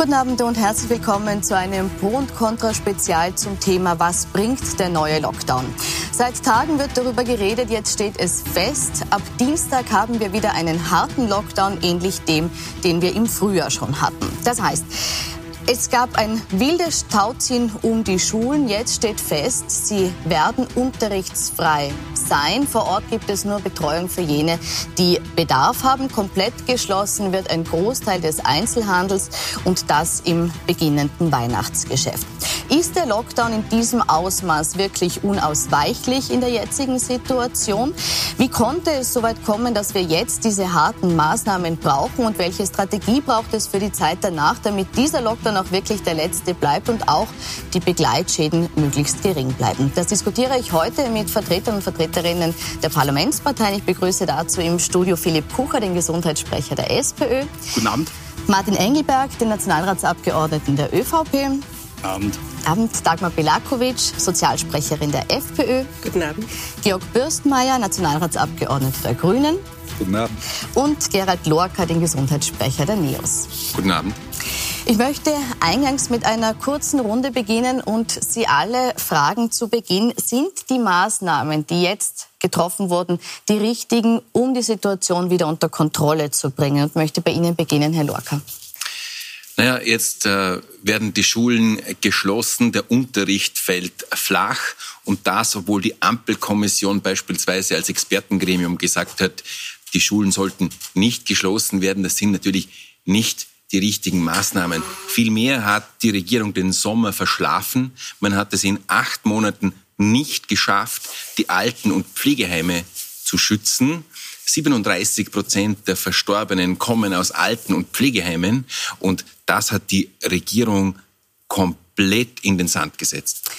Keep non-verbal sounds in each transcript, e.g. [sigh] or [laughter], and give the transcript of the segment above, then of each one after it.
Guten Abend und herzlich willkommen zu einem Pro- und Contra-Spezial zum Thema Was bringt der neue Lockdown? Seit Tagen wird darüber geredet, jetzt steht es fest. Ab Dienstag haben wir wieder einen harten Lockdown, ähnlich dem, den wir im Frühjahr schon hatten. Das heißt, es gab ein wildes Tauziehen um die Schulen. Jetzt steht fest, sie werden unterrichtsfrei sein. Vor Ort gibt es nur Betreuung für jene, die Bedarf haben. Komplett geschlossen wird ein Großteil des Einzelhandels und das im beginnenden Weihnachtsgeschäft. Ist der Lockdown in diesem Ausmaß wirklich unausweichlich in der jetzigen Situation? Wie konnte es so weit kommen, dass wir jetzt diese harten Maßnahmen brauchen und welche Strategie braucht es für die Zeit danach, damit dieser Lockdown auch wirklich der letzte bleibt und auch die Begleitschäden möglichst gering bleiben? Das diskutiere ich heute mit Vertretern und Vertreterinnen der Parlamentsparteien. Ich begrüße dazu im Studio Philipp Kucher, den Gesundheitssprecher der SPÖ. Guten Abend. Martin Engelberg, den Nationalratsabgeordneten der ÖVP. Abend. Abend Dagmar Belakovic, Sozialsprecherin der FPÖ. Guten Abend. Georg Bürstmeier, Nationalratsabgeordneter der Grünen. Guten Abend. Und Gerald Lorca, den Gesundheitssprecher der NEOS. Guten Abend. Ich möchte eingangs mit einer kurzen Runde beginnen und Sie alle fragen zu Beginn, sind die Maßnahmen, die jetzt getroffen wurden, die richtigen, um die Situation wieder unter Kontrolle zu bringen? Und möchte bei Ihnen beginnen, Herr Lorca. Naja, jetzt äh, werden die Schulen geschlossen, der Unterricht fällt flach und das, obwohl die Ampelkommission beispielsweise als Expertengremium gesagt hat, die Schulen sollten nicht geschlossen werden. Das sind natürlich nicht die richtigen Maßnahmen. Vielmehr hat die Regierung den Sommer verschlafen. Man hat es in acht Monaten nicht geschafft, die Alten- und Pflegeheime zu schützen. 37 Prozent der Verstorbenen kommen aus Alten- und Pflegeheimen und das hat die Regierung komplett in den Sand gesetzt.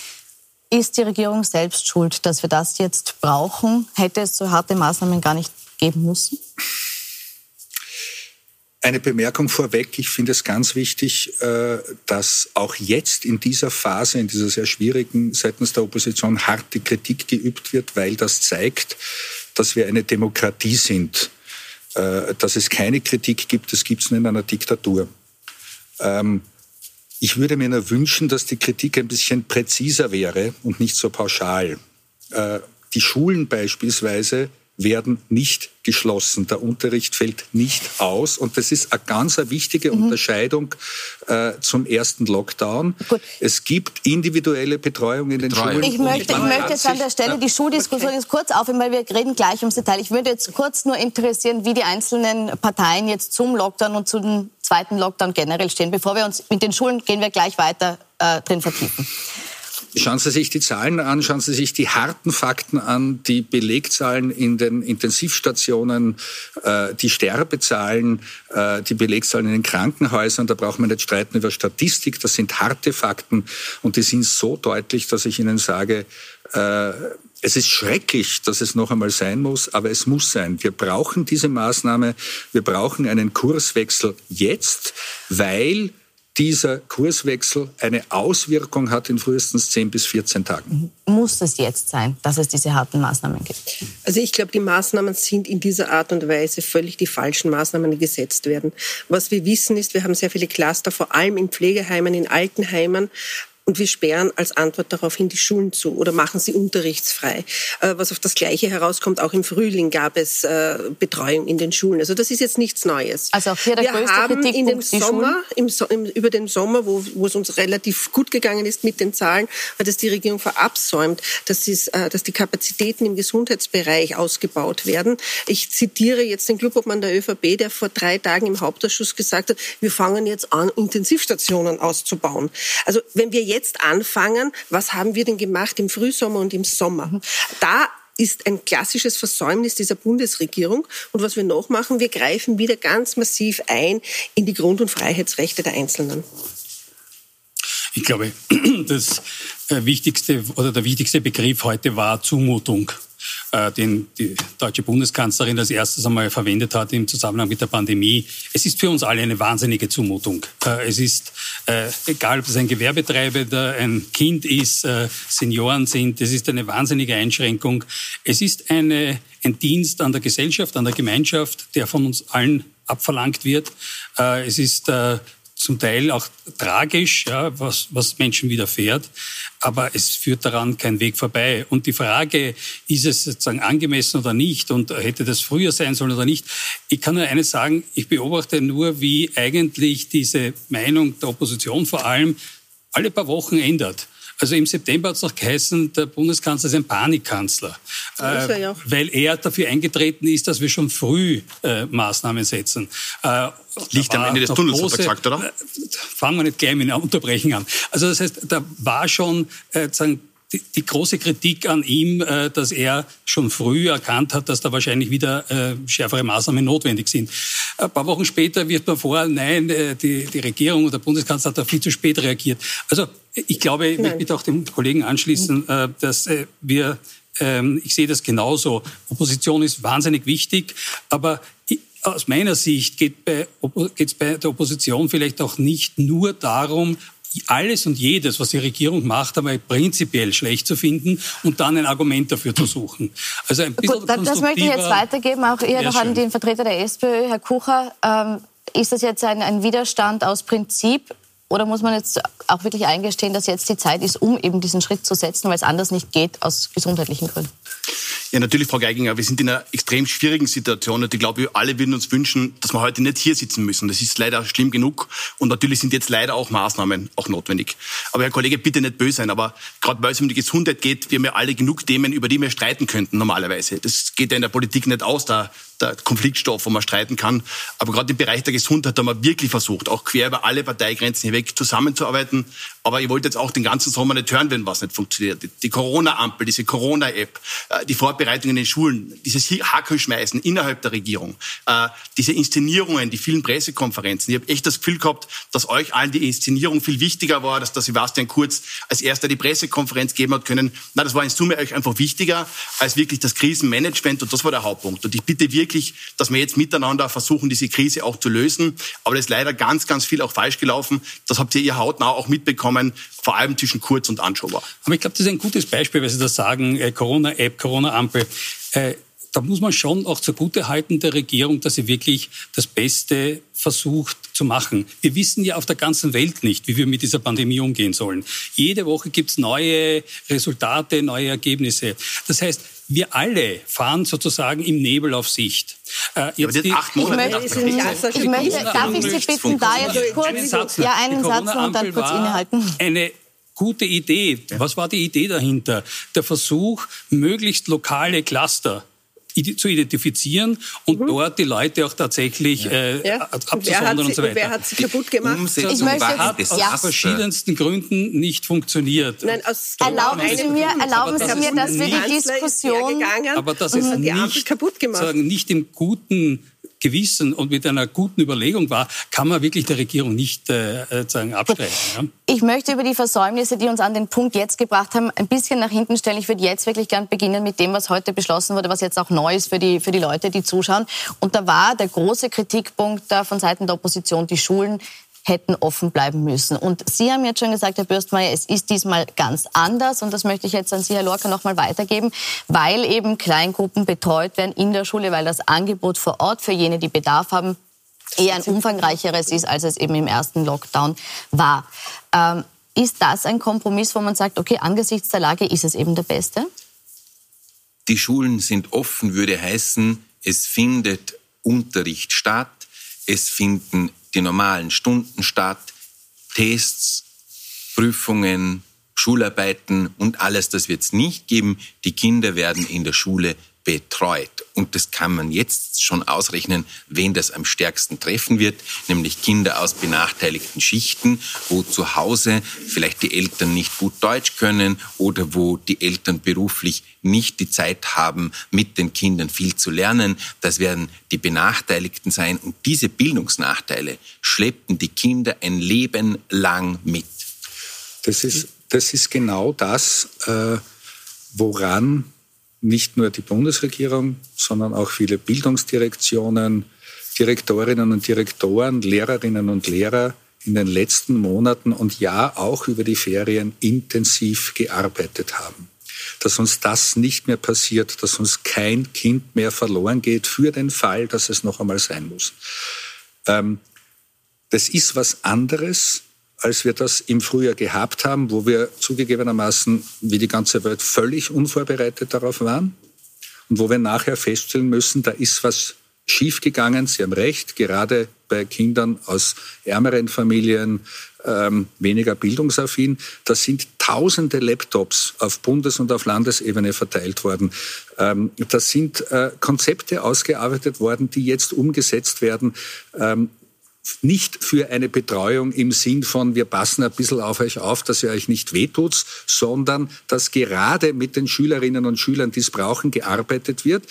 Ist die Regierung selbst schuld, dass wir das jetzt brauchen? Hätte es so harte Maßnahmen gar nicht geben müssen? Eine Bemerkung vorweg. Ich finde es ganz wichtig, äh, dass auch jetzt in dieser Phase, in dieser sehr schwierigen, seitens der Opposition harte Kritik geübt wird, weil das zeigt, dass wir eine Demokratie sind. Äh, dass es keine Kritik gibt, das gibt es nur in einer Diktatur. Ähm, ich würde mir nur wünschen, dass die Kritik ein bisschen präziser wäre und nicht so pauschal. Äh, die Schulen beispielsweise werden nicht geschlossen. Der Unterricht fällt nicht aus. Und das ist eine ganz eine wichtige mhm. Unterscheidung äh, zum ersten Lockdown. Gut. Es gibt individuelle Betreuung in den Betreuung. Schulen. Ich möchte, ich möchte jetzt an der Stelle die Schuldiskussion okay. jetzt kurz aufhören, weil wir reden gleich ums Detail. Ich würde jetzt kurz nur interessieren, wie die einzelnen Parteien jetzt zum Lockdown und zum zweiten Lockdown generell stehen. Bevor wir uns mit den Schulen gehen wir gleich weiter äh, drin vertiefen. Schauen Sie sich die Zahlen an, schauen Sie sich die harten Fakten an, die Belegzahlen in den Intensivstationen, äh, die Sterbezahlen, äh, die Belegzahlen in den Krankenhäusern. Da braucht man nicht streiten über Statistik, das sind harte Fakten und die sind so deutlich, dass ich Ihnen sage, äh, es ist schrecklich, dass es noch einmal sein muss, aber es muss sein. Wir brauchen diese Maßnahme, wir brauchen einen Kurswechsel jetzt, weil dieser Kurswechsel eine Auswirkung hat in frühestens 10 bis 14 Tagen. Muss es jetzt sein, dass es diese harten Maßnahmen gibt? Also ich glaube, die Maßnahmen sind in dieser Art und Weise völlig die falschen Maßnahmen, die gesetzt werden. Was wir wissen ist, wir haben sehr viele Cluster, vor allem in Pflegeheimen, in Altenheimen, und wir sperren als Antwort daraufhin die Schulen zu oder machen sie unterrichtsfrei. Äh, was auf das Gleiche herauskommt, auch im Frühling gab es äh, Betreuung in den Schulen. Also das ist jetzt nichts Neues. Also auch hier der wir größte haben in dem Sommer, im, im, über den Sommer, wo, wo, es uns relativ gut gegangen ist mit den Zahlen, hat es die Regierung verabsäumt, dass, äh, dass die Kapazitäten im Gesundheitsbereich ausgebaut werden. Ich zitiere jetzt den Clubobmann der ÖVP, der vor drei Tagen im Hauptausschuss gesagt hat, wir fangen jetzt an, Intensivstationen auszubauen. Also wenn wir jetzt anfangen, was haben wir denn gemacht im Frühsommer und im Sommer? Da ist ein klassisches Versäumnis dieser Bundesregierung. Und was wir noch machen, wir greifen wieder ganz massiv ein in die Grund- und Freiheitsrechte der Einzelnen. Ich glaube, [clears throat] das äh, wichtigste oder der wichtigste Begriff heute war Zumutung. Äh, den die deutsche Bundeskanzlerin als erstes einmal verwendet hat im Zusammenhang mit der Pandemie. Es ist für uns alle eine wahnsinnige Zumutung. Äh, es ist äh, egal, ob es ein Gewerbetreibender, ein Kind ist, Senioren sind, es ist eine wahnsinnige Einschränkung. Es ist eine, ein Dienst an der Gesellschaft, an der Gemeinschaft, der von uns allen abverlangt wird. Es ist zum Teil auch tragisch, ja, was, was Menschen widerfährt, aber es führt daran kein Weg vorbei. Und die Frage, ist es sozusagen angemessen oder nicht und hätte das früher sein sollen oder nicht, ich kann nur eines sagen, ich beobachte nur, wie eigentlich diese Meinung der Opposition vor allem alle paar Wochen ändert. Also im September hat es noch geheißen, der Bundeskanzler ist ein Panikkanzler, äh, er ja. weil er dafür eingetreten ist, dass wir schon früh äh, Maßnahmen setzen. Äh, Licht am Ende des Tunnels, große, hat er gesagt, oder? Äh, fangen wir nicht gleich mit einem Unterbrechen an. Also das heißt, da war schon äh, sagen, die, die, große Kritik an ihm, äh, dass er schon früh erkannt hat, dass da wahrscheinlich wieder äh, schärfere Maßnahmen notwendig sind. Ein paar Wochen später wirft man vor, nein, äh, die, die Regierung oder der Bundeskanzler hat da viel zu spät reagiert. Also ich glaube, ich möchte mich auch dem Kollegen anschließen, äh, dass äh, wir, ähm, ich sehe das genauso. Opposition ist wahnsinnig wichtig, aber aus meiner Sicht geht es bei der Opposition vielleicht auch nicht nur darum, alles und jedes, was die Regierung macht, aber prinzipiell schlecht zu finden und dann ein Argument dafür zu suchen. Also ein bisschen Gut, das möchte ich jetzt weitergeben, auch eher noch an den Vertreter der SPÖ, Herr Kucher. Ähm, ist das jetzt ein, ein Widerstand aus Prinzip oder muss man jetzt auch wirklich eingestehen, dass jetzt die Zeit ist, um eben diesen Schritt zu setzen, weil es anders nicht geht aus gesundheitlichen Gründen? Ja, natürlich, Frau Geiginger. Wir sind in einer extrem schwierigen Situation und ich glaube, wir alle würden uns wünschen, dass wir heute nicht hier sitzen müssen. Das ist leider schlimm genug und natürlich sind jetzt leider auch Maßnahmen auch notwendig. Aber Herr Kollege, bitte nicht böse sein, aber gerade weil es um die Gesundheit geht, wir haben ja alle genug Themen, über die wir streiten könnten normalerweise. Das geht ja in der Politik nicht aus, da der Konfliktstoff, wo man streiten kann. Aber gerade im Bereich der Gesundheit haben wir wirklich versucht, auch quer über alle Parteigrenzen hinweg zusammenzuarbeiten. Aber ich wollte jetzt auch den ganzen Sommer nicht hören, wenn was nicht funktioniert. Die Corona-Ampel, diese Corona-App, äh, die Vorbereitungen in den Schulen, dieses Hackelschmeißen innerhalb der Regierung, äh, diese Inszenierungen, die vielen Pressekonferenzen. Ich habe echt das Gefühl gehabt, dass euch allen die Inszenierung viel wichtiger war, dass der Sebastian Kurz als erster die Pressekonferenz geben hat können. Na, das war in Summe euch einfach wichtiger als wirklich das Krisenmanagement und das war der Hauptpunkt. Und ich bitte wirklich, wirklich, dass wir jetzt miteinander versuchen, diese Krise auch zu lösen. Aber das ist leider ganz, ganz viel auch falsch gelaufen. Das habt ihr ihr hautnah auch mitbekommen, vor allem zwischen Kurz und Anschober. Aber ich glaube, das ist ein gutes Beispiel, weil Sie das sagen, äh, Corona-App, Corona-Ampel. Äh, da muss man schon auch zugutehalten der Regierung, dass sie wirklich das Beste versucht zu machen. Wir wissen ja auf der ganzen Welt nicht, wie wir mit dieser Pandemie umgehen sollen. Jede Woche gibt es neue Resultate, neue Ergebnisse. Das heißt, wir alle fahren sozusagen im Nebel auf Sicht. Äh, jetzt die, acht Monate ich, möchte, ich möchte, darf ich Sie bitten, da jetzt kurz einen Satz, ja, einen Satz und dann kurz innehalten. Eine gute Idee. Was war die Idee dahinter? Der Versuch, möglichst lokale Cluster zu identifizieren und mhm. dort die Leute auch tatsächlich ja. Äh, ja. abzusondern und so weiter. Wer hat sie kaputt gemacht? Umsetzung ich möchte, hat aus ja. verschiedensten Gründen nicht funktioniert. Nein, aus erlauben Sie mir, erlauben Sie mir, dass wir die Diskussion... Aber das ist nicht, kaputt gemacht. Sagen, nicht im guten Gewissen und mit einer guten Überlegung war, kann man wirklich der Regierung nicht äh, äh sagen, abstreiten. Ja? Ich möchte über die Versäumnisse, die uns an den Punkt jetzt gebracht haben, ein bisschen nach hinten stellen. Ich würde jetzt wirklich gern beginnen mit dem, was heute beschlossen wurde, was jetzt auch neu ist für die, für die Leute, die zuschauen. Und da war der große Kritikpunkt von Seiten der Opposition, die Schulen hätten offen bleiben müssen. Und Sie haben jetzt schon gesagt, Herr Bürstmeier, es ist diesmal ganz anders. Und das möchte ich jetzt an Sie, Herr Lorca, noch mal weitergeben, weil eben Kleingruppen betreut werden in der Schule, weil das Angebot vor Ort für jene, die Bedarf haben, eher ein umfangreicheres ist, als es eben im ersten Lockdown war. Ähm, ist das ein Kompromiss, wo man sagt, okay, angesichts der Lage ist es eben der beste? Die Schulen sind offen, würde heißen, es findet Unterricht statt, es finden die normalen Stunden statt, Tests, Prüfungen, Schularbeiten und alles, das wird es nicht geben. Die Kinder werden in der Schule betreut. Und das kann man jetzt schon ausrechnen, wen das am stärksten treffen wird, nämlich Kinder aus benachteiligten Schichten, wo zu Hause vielleicht die Eltern nicht gut Deutsch können oder wo die Eltern beruflich nicht die Zeit haben, mit den Kindern viel zu lernen. Das werden die Benachteiligten sein. Und diese Bildungsnachteile schleppten die Kinder ein Leben lang mit. Das ist, das ist genau das, äh, woran nicht nur die Bundesregierung, sondern auch viele Bildungsdirektionen, Direktorinnen und Direktoren, Lehrerinnen und Lehrer in den letzten Monaten und ja auch über die Ferien intensiv gearbeitet haben. Dass uns das nicht mehr passiert, dass uns kein Kind mehr verloren geht für den Fall, dass es noch einmal sein muss. Ähm, Das ist was anderes, als wir das im Frühjahr gehabt haben, wo wir zugegebenermaßen wie die ganze Welt völlig unvorbereitet darauf waren und wo wir nachher feststellen müssen, da ist was schiefgegangen. Sie haben recht, gerade bei Kindern aus ärmeren Familien, ähm, weniger bildungsaffin. Da sind tausende Laptops auf Bundes- und auf Landesebene verteilt worden. Ähm, da sind äh, Konzepte ausgearbeitet worden, die jetzt umgesetzt werden. Ähm, nicht für eine Betreuung im Sinn von, wir passen ein bisschen auf euch auf, dass ihr euch nicht wehtut, sondern dass gerade mit den Schülerinnen und Schülern, die es brauchen, gearbeitet wird.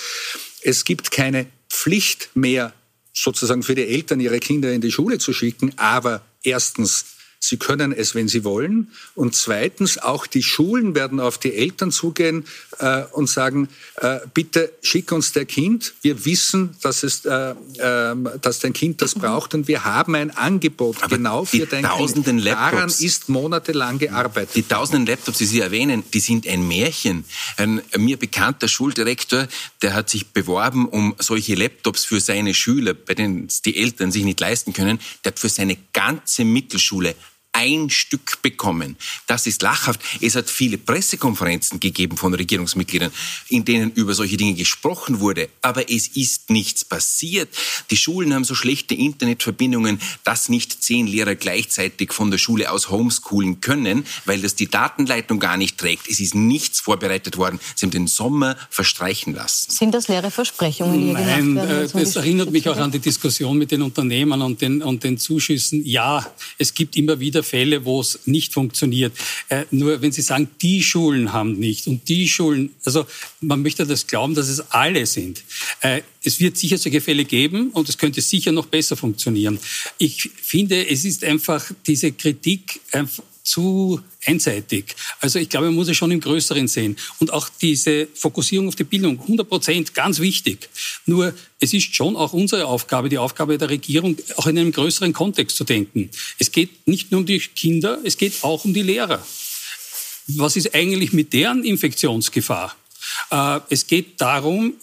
Es gibt keine Pflicht mehr, sozusagen für die Eltern ihre Kinder in die Schule zu schicken, aber erstens Sie können es, wenn Sie wollen. Und zweitens, auch die Schulen werden auf die Eltern zugehen äh, und sagen, äh, bitte schick uns der Kind. Wir wissen, dass, es, äh, ähm, dass dein Kind das braucht und wir haben ein Angebot Aber genau für dein tausenden Kind. Laptops, Daran ist monatelang gearbeitet. Die tausenden Laptops, die Sie erwähnen, die sind ein Märchen. Ein mir bekannter Schuldirektor, der hat sich beworben um solche Laptops für seine Schüler, bei denen die Eltern sich nicht leisten können. Der hat für seine ganze Mittelschule ein Stück bekommen. Das ist lachhaft. Es hat viele Pressekonferenzen gegeben von Regierungsmitgliedern, in denen über solche Dinge gesprochen wurde. Aber es ist nichts passiert. Die Schulen haben so schlechte Internetverbindungen, dass nicht zehn Lehrer gleichzeitig von der Schule aus homeschoolen können, weil das die Datenleitung gar nicht trägt. Es ist nichts vorbereitet worden. Sie haben den Sommer verstreichen lassen. Sind das leere Versprechungen, die Nein, gemacht werden? äh, das erinnert mich auch an die [laughs] Diskussion mit den Unternehmern und den, und den Zuschüssen. Ja, es gibt immer wieder Fälle, wo es nicht funktioniert. Äh, nur wenn Sie sagen, die Schulen haben nicht und die Schulen, also man möchte das glauben, dass es alle sind. Äh, es wird sicher solche Fälle geben und es könnte sicher noch besser funktionieren. Ich finde, es ist einfach diese Kritik einfach zu einseitig. Also ich glaube, man muss es schon im Größeren sehen. Und auch diese Fokussierung auf die Bildung, 100 Prozent, ganz wichtig. Nur es ist schon auch unsere Aufgabe, die Aufgabe der Regierung, auch in einem größeren Kontext zu denken. Es geht nicht nur um die Kinder, es geht auch um die Lehrer. Was ist eigentlich mit deren Infektionsgefahr? Äh, es geht darum,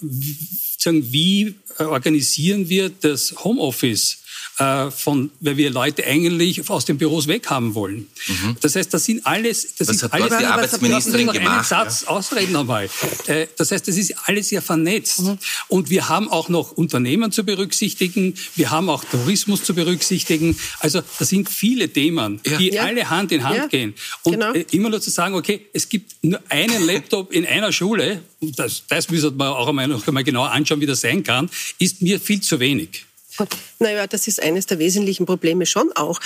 wie organisieren wir das Homeoffice äh, von, weil wir Leute eigentlich aus den Büros weghaben wollen. Mhm. Das heißt, das sind alles, das ist hat alles. die Arbeitsministerin noch gemacht? Einen Satz ja. ausreden einmal. Äh, das heißt, das ist alles ja vernetzt. Mhm. Und wir haben auch noch Unternehmen zu berücksichtigen. Wir haben auch Tourismus zu berücksichtigen. Also, das sind viele Themen, ja. die ja. alle Hand in Hand gehen. Und genau. Äh, immer nur zu sagen, okay, es gibt nur einen Laptop in einer Schule, das, das müssen wir auch einmal, noch einmal genau anschauen, wie das sein kann, ist mir viel zu wenig. Naja, das ist eines der wesentlichen Probleme schon auch.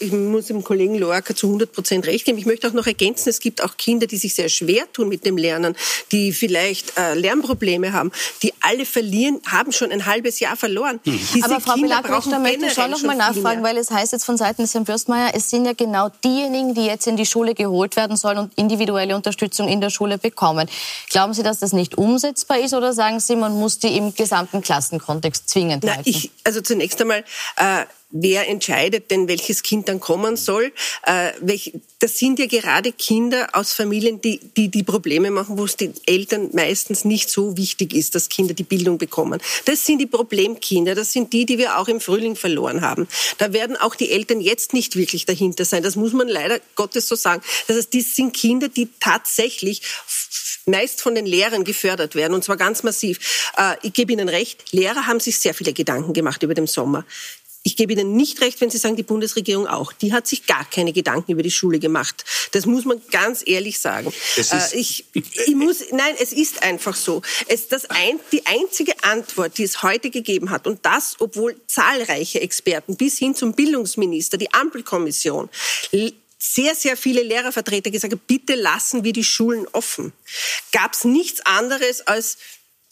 Ich muss dem Kollegen Loacker zu 100 Prozent recht geben. Ich möchte auch noch ergänzen, es gibt auch Kinder, die sich sehr schwer tun mit dem Lernen, die vielleicht äh, Lernprobleme haben, die alle verlieren, haben schon ein halbes Jahr verloren. Hm. Aber Frau Belakowitsch, da möchte ich schon noch mal nachfragen, weil es heißt jetzt von Seiten des Herrn Fürstmeier, es sind ja genau diejenigen, die jetzt in die Schule geholt werden sollen und individuelle Unterstützung in der Schule bekommen. Glauben Sie, dass das nicht umsetzbar ist oder sagen Sie, man muss die im gesamten Klassenkontext zwingend Na, halten? Ich, also zunächst einmal, äh, wer entscheidet denn, welches Kind dann kommen soll? Äh, welch, das sind ja gerade Kinder aus Familien, die, die die Probleme machen, wo es den Eltern meistens nicht so wichtig ist, dass Kinder die Bildung bekommen. Das sind die Problemkinder, das sind die, die wir auch im Frühling verloren haben. Da werden auch die Eltern jetzt nicht wirklich dahinter sein. Das muss man leider Gottes so sagen. Das heißt, das sind Kinder, die tatsächlich meist von den Lehrern gefördert werden, und zwar ganz massiv. Äh, ich gebe Ihnen recht, Lehrer haben sich sehr viele Gedanken gemacht über den Sommer. Ich gebe Ihnen nicht recht, wenn Sie sagen, die Bundesregierung auch. Die hat sich gar keine Gedanken über die Schule gemacht. Das muss man ganz ehrlich sagen. Äh, ich, ich muss, nein, es ist einfach so. Es, das ein, die einzige Antwort, die es heute gegeben hat, und das, obwohl zahlreiche Experten bis hin zum Bildungsminister, die Ampelkommission, sehr, sehr viele Lehrervertreter gesagt bitte lassen wir die Schulen offen. Gab es nichts anderes als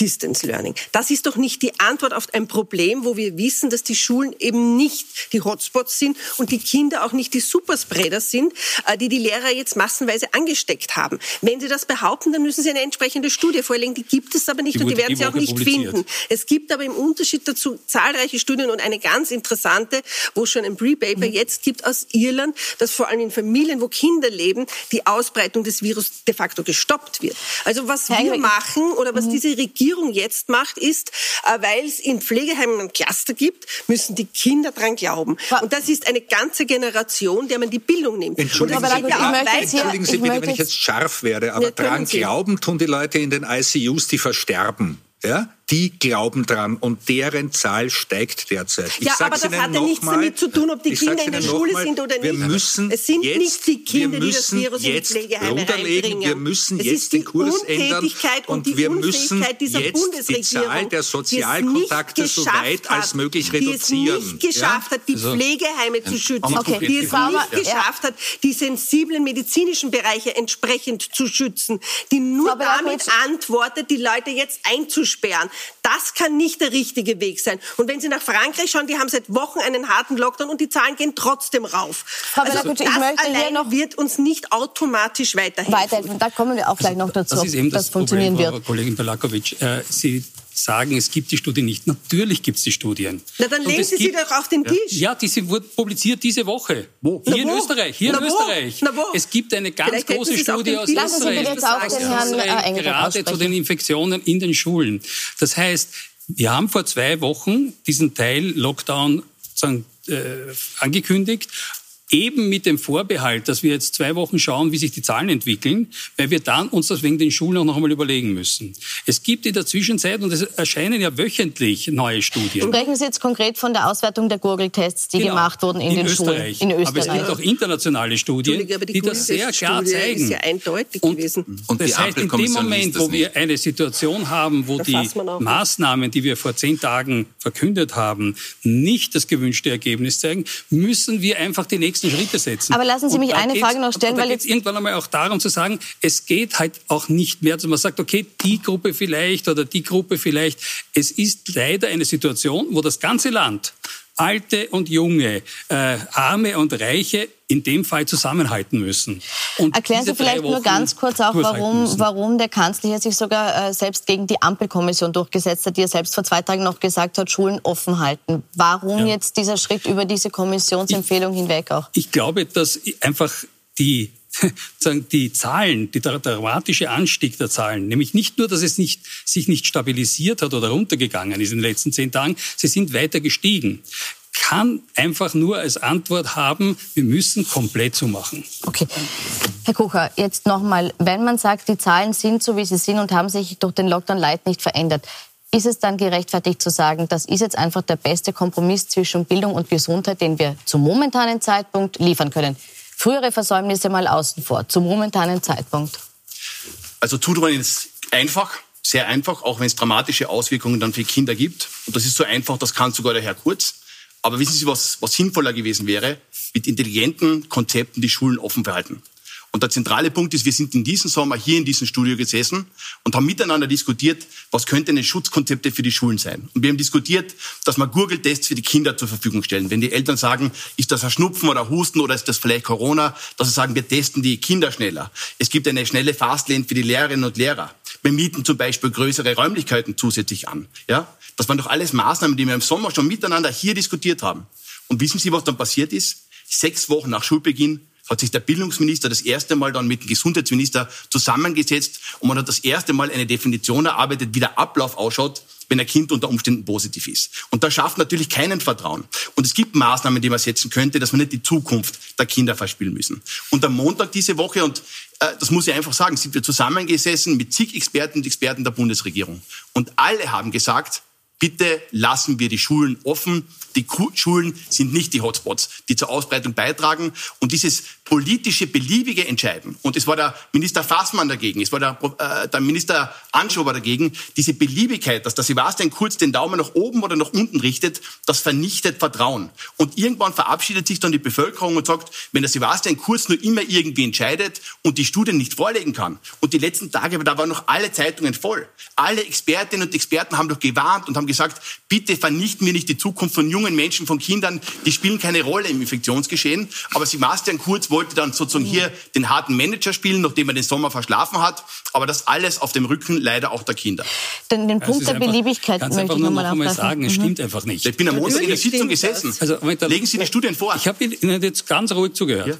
Distance Learning. Das ist doch nicht die Antwort auf ein Problem, wo wir wissen, dass die Schulen eben nicht die Hotspots sind und die Kinder auch nicht die Superspreader sind, äh, die die Lehrer jetzt massenweise angesteckt haben. Wenn Sie das behaupten, dann müssen Sie eine entsprechende Studie vorlegen. Die gibt es aber nicht die und die werden Sie auch nicht finden. Es gibt aber im Unterschied dazu zahlreiche Studien und eine ganz interessante, wo es schon ein Pre-Paper mhm. jetzt gibt aus Irland, dass vor allem in Familien, wo Kinder leben, die Ausbreitung des Virus de facto gestoppt wird. Also was Herr wir machen oder was mhm. diese Regierung Regierung jetzt macht, ist, äh, weil es in Pflegeheimen ein Cluster gibt, müssen die Kinder dran glauben. Und das ist eine ganze Generation, der man die Bildung nimmt. Entschuldigen, Sie, ja bitte, weiter. Entschuldigen Sie ich bitte, wenn ich jetzt- scharf wäre, aber Ja, dran glauben tun die Leute in den ICUs, die versterben. Ja? Die glauben dran und deren Zahl steigt derzeit. Ich Ja, aber das hat ja nichts damit zu tun, ob die ich Kinder in der Schule nochmal, sind oder wir nicht. Müssen Es sind jetzt, nicht die Kinder, wir die das müssen Virus in die jetzt Pflegeheime reinbringen. wir müssen Es jetzt ist die den Kurs ändern Untätigkeit und und die wir müssen Unfähigkeit dieser jetzt die Bundesregierung, Zahl der die Sozialkontakte nicht so geschafft weit als hat, möglich Die reduzieren. es nicht geschafft hat, die Also- Pflegeheime zu schützen, Okay. die es Frau nicht ja. geschafft hat, die sensiblen medizinischen Bereiche entsprechend zu schützen, die nur damit antwortet, die Leute jetzt einzusperren. Das kann nicht der richtige Weg sein. Und wenn Sie nach Frankreich schauen, die haben seit Wochen einen harten Lockdown und die Zahlen gehen trotzdem rauf. Frau also Belakovic, das ich möchte hier allein noch- wird uns nicht automatisch weiterhelfen. Weiterhelfen. Da kommen wir auch gleich noch dazu, Das ist eben ob das das funktionieren Problem, wird. Frau Kollegin Belakovic. Äh, Sie sagen, es gibt die Studien nicht. Natürlich gibt es die Studien. Na, dann legen Sie sie doch auf den Tisch. Ja, diese wurden publiziert diese Woche. Wo? Hier Na, in wo? Österreich. Hier Na, in wo? Österreich. Na, wo? Es gibt eine ganz Vielleicht große Sie Studie aus Lassen Sie Österreich. bitte jetzt auch den Herrn äh, Österreich, Engelbert gerade zu den Infektionen in den Schulen. Das heißt, wir haben vor zwei Wochen diesen Teil Lockdown sozusagen, äh, angekündigt. Eben mit dem Vorbehalt, dass wir jetzt zwei Wochen schauen, wie sich die Zahlen entwickeln, weil wir dann uns das wegen den Schulen auch noch einmal überlegen müssen. Es gibt in der Zwischenzeit, und es erscheinen ja wöchentlich neue Studien. Sprechen Sie jetzt konkret von der Auswertung der Gurgeltests, die Genau. gemacht wurden in, den Österreich. Schulen in Aber es gibt Österreich. auch internationale Studien, die die das sehr klar Gurgeltest-Studie zeigen. ist ja eindeutig und, gewesen. Und das die heißt, in dem Moment, wo wir eine Situation haben, wo die. Maßnahmen, die wir vor zehn Tagen verkündet haben, nicht das gewünschte Ergebnis zeigen, müssen wir einfach die nächsten Schritte setzen. Aber lassen Sie mich eine Frage noch stellen, weil jetzt- irgendwann einmal auch darum zu sagen, es geht halt auch nicht mehr, dass man sagt, okay, die Gruppe vielleicht oder die Gruppe vielleicht. Es ist leider eine Situation, wo das ganze Land Alte und Junge, äh, Arme und Reiche in dem Fall zusammenhalten müssen. Und Erklären Sie vielleicht nur ganz kurz auch, warum, warum der Kanzler hier sich sogar äh, selbst gegen die Ampelkommission durchgesetzt hat, die er selbst vor zwei Tagen noch gesagt hat, Schulen offen halten. Warum Ja. jetzt dieser Schritt über diese Kommissionsempfehlung hinweg auch? Ich glaube, dass einfach die, [laughs] die Zahlen, der dramatische Anstieg der Zahlen, nämlich nicht nur, dass es nicht, sich nicht stabilisiert hat oder runtergegangen ist in den letzten zehn Tagen, sie sind weiter gestiegen, kann einfach nur als Antwort haben, wir müssen komplett zumachen. Okay. Herr Kucher, jetzt nochmal, wenn man sagt, die Zahlen sind so, wie sie sind und haben sich durch den Lockdown Light nicht verändert, ist es dann gerechtfertigt zu sagen, das ist jetzt einfach der beste Kompromiss zwischen Bildung und Gesundheit, den wir zum momentanen Zeitpunkt liefern können? Frühere Versäumnisse mal außen vor, zum momentanen Zeitpunkt. Also Zudrungen ist einfach, sehr einfach, auch wenn es dramatische Auswirkungen dann für Kinder gibt. Und das ist so einfach, das kann sogar der Herr Kurz. Aber wissen Sie, was, was sinnvoller gewesen wäre? Mit intelligenten Konzepten die Schulen offen behalten. Und der zentrale Punkt ist, wir sind in diesem Sommer hier in diesem Studio gesessen und haben miteinander diskutiert, was könnte eine Schutzkonzepte für die Schulen sein. Und wir haben diskutiert, dass wir Gurgeltests für die Kinder zur Verfügung stellen. Wenn die Eltern sagen, ist das ein Schnupfen oder Husten oder ist das vielleicht Corona, dass sie sagen, wir testen die Kinder schneller. Es gibt eine schnelle Fastlane für die Lehrerinnen und Lehrer. Wir mieten zum Beispiel größere Räumlichkeiten zusätzlich an. Ja? Das waren doch alles Maßnahmen, die wir im Sommer schon miteinander hier diskutiert haben. Und wissen Sie, was dann passiert ist? Sechs Wochen nach Schulbeginn hat sich der Bildungsminister das erste Mal dann mit dem Gesundheitsminister zusammengesetzt und man hat das erste Mal eine Definition erarbeitet, wie der Ablauf ausschaut, wenn ein Kind unter Umständen positiv ist. Und das schafft natürlich keinen Vertrauen. Und es gibt Maßnahmen, die man setzen könnte, dass wir nicht die Zukunft der Kinder verspielen müssen. Und am Montag diese Woche, und äh, das muss ich einfach sagen, sind wir zusammengesessen mit zig Experten und Experten der Bundesregierung. Und alle haben gesagt, Bitte lassen wir die Schulen offen. Die Schulen sind nicht die Hotspots, die zur Ausbreitung beitragen. Und dieses politische, beliebige Entscheiden, und es war der Minister Fassmann dagegen, es war der, äh, der Minister Anschober dagegen, diese Beliebigkeit, dass der Sebastian Kurz den Daumen nach oben oder nach unten richtet, das vernichtet Vertrauen. Und irgendwann verabschiedet sich dann die Bevölkerung und sagt, wenn der Sebastian Kurz nur immer irgendwie entscheidet und die Studien nicht vorlegen kann, und die letzten Tage, da waren noch alle Zeitungen voll. Alle Expertinnen und Experten haben doch gewarnt und haben gesagt, bitte vernichten wir nicht die Zukunft von jungen Menschen, von Kindern, die spielen keine Rolle im Infektionsgeschehen. Aber Sebastian Kurz wollte dann sozusagen hier den harten Manager spielen, nachdem er den Sommer verschlafen hat. Aber das alles auf dem Rücken leider auch der Kinder. Den, den Punkt der einfach- Beliebigkeit ganz möchte einfach ich nur nochmal noch sagen, es Mhm. stimmt einfach nicht. Ich bin am Montag in der Sitzung gesessen. Also, Moment, Legen Sie die Studien vor. Ich habe Ihnen jetzt ganz ruhig zugehört. Ja.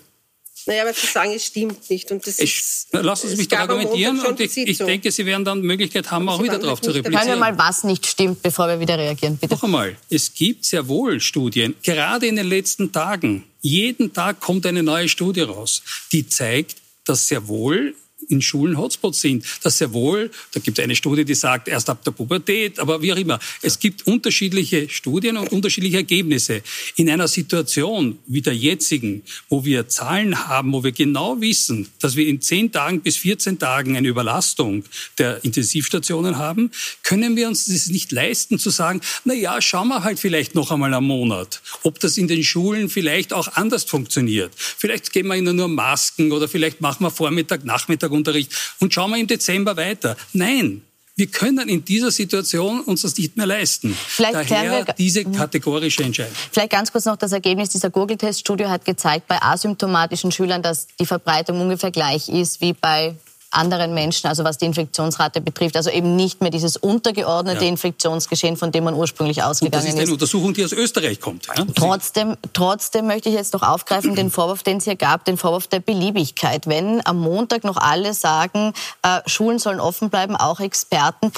Naja, aber zu sagen, es stimmt nicht. Und das ich, ist, lassen Sie mich doch argumentieren und ich, ich denke, Sie werden dann Möglichkeit haben, auch wieder darauf zu replizieren. Hören wir mal, was nicht stimmt, bevor wir wieder reagieren, bitte. Noch einmal, es gibt sehr wohl Studien, gerade in den letzten Tagen. Jeden Tag kommt eine neue Studie raus, die zeigt, dass sehr wohl in Schulen Hotspots sind. Das sehr wohl, da gibt es eine Studie, die sagt, erst ab der Pubertät, aber wie auch immer. Es gibt unterschiedliche Studien und unterschiedliche Ergebnisse. In einer Situation wie der jetzigen, wo wir Zahlen haben, wo wir genau wissen, dass wir in 10 Tagen bis 14 Tagen eine Überlastung der Intensivstationen haben, können wir uns das nicht leisten zu sagen, na ja, schauen wir halt vielleicht noch einmal am Monat, ob das in den Schulen vielleicht auch anders funktioniert. Vielleicht geben wir ihnen nur Masken oder vielleicht machen wir Vormittag, Nachmittag Unterricht und schauen wir im Dezember weiter. Nein, wir können in dieser Situation uns das nicht mehr leisten. Vielleicht Daher wir, diese kategorische Entscheidung. Vielleicht ganz kurz noch das Ergebnis dieser Google-Test-Studie hat gezeigt, bei asymptomatischen Schülern, dass die Verbreitung ungefähr gleich ist wie bei anderen Menschen, also was die Infektionsrate betrifft. Also eben nicht mehr dieses untergeordnete ja. Infektionsgeschehen, von dem man ursprünglich ausgegangen ist. Das ist eine Untersuchung, die aus Österreich kommt. Ja? Trotzdem, trotzdem möchte ich jetzt noch aufgreifen den Vorwurf, den es hier gab, den Vorwurf der Beliebigkeit. Wenn am Montag noch alle sagen, äh, Schulen sollen offen bleiben, auch Experten,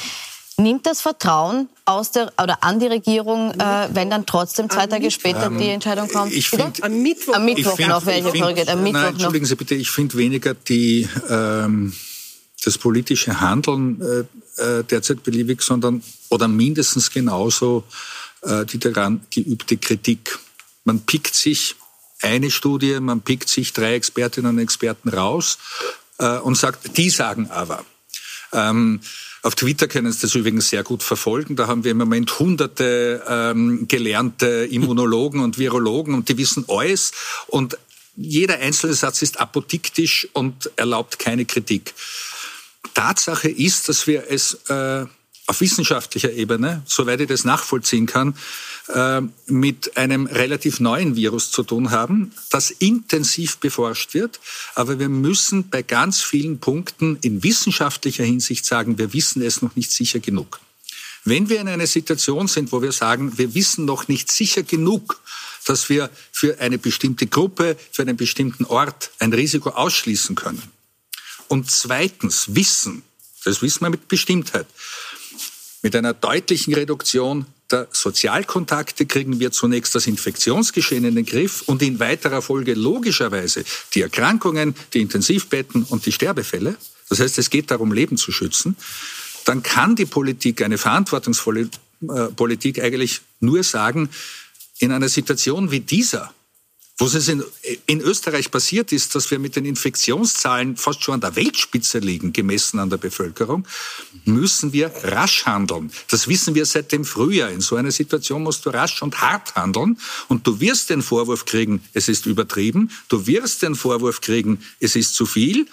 Nimmt das Vertrauen aus der, oder an die Regierung, äh, wenn dann trotzdem zwei Tage später ähm, die Entscheidung kommt? Ich find, am Mittwoch, am Mittwoch find, noch, welche korrigiert. Am Mittwoch nein, entschuldigen Sie bitte, ich finde weniger die, ähm, das politische Handeln äh, äh, derzeit beliebig, sondern oder mindestens genauso äh, die daran geübte Kritik. Man pickt sich eine Studie, man pickt sich drei Expertinnen und Experten raus äh, und sagt, die sagen aber. Ähm, auf Twitter können Sie das übrigens sehr gut verfolgen. Da haben wir im Moment hunderte ähm, gelernte Immunologen und Virologen und die wissen alles. Und jeder einzelne Satz ist apodiktisch und erlaubt keine Kritik. Tatsache ist, dass wir es äh, auf wissenschaftlicher Ebene, soweit ich das nachvollziehen kann, äh, mit einem relativ neuen Virus zu tun haben, das intensiv beforscht wird. Aber wir müssen bei ganz vielen Punkten in wissenschaftlicher Hinsicht sagen, wir wissen es noch nicht sicher genug. Wenn wir in einer Situation sind, wo wir sagen, wir wissen noch nicht sicher genug, dass wir für eine bestimmte Gruppe, für einen bestimmten Ort ein Risiko ausschließen können, und zweitens wissen, das wissen wir mit Bestimmtheit, mit einer deutlichen Reduktion der Sozialkontakte kriegen wir zunächst das Infektionsgeschehen in den Griff und in weiterer Folge logischerweise die Erkrankungen, die Intensivbetten und die Sterbefälle. Das heißt, es geht darum, Leben zu schützen. Dann kann die Politik, eine verantwortungsvolle äh, Politik eigentlich nur sagen, in einer Situation wie dieser, was es in, in, Österreich passiert ist, dass wir mit den Infektionszahlen fast schon an der Weltspitze liegen, gemessen an der Bevölkerung, müssen wir rasch handeln. Das wissen wir seit dem Frühjahr. In so einer Situation musst du rasch und hart handeln. Und du wirst den Vorwurf kriegen, es ist übertrieben. Du wirst den Vorwurf kriegen, es ist zu viel.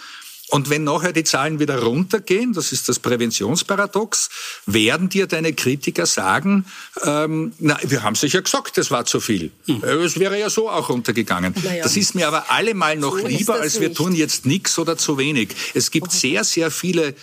Und wenn nachher die Zahlen wieder runtergehen, das ist das Präventionsparadox, werden dir deine Kritiker sagen, ähm, na, wir haben sicher gesagt, das war zu viel. Hm. Äh, es wäre ja so auch runtergegangen. Ja. Das ist mir aber allemal noch so lieber, als wir tun jetzt nichts oder zu wenig. Es gibt okay. sehr, sehr viele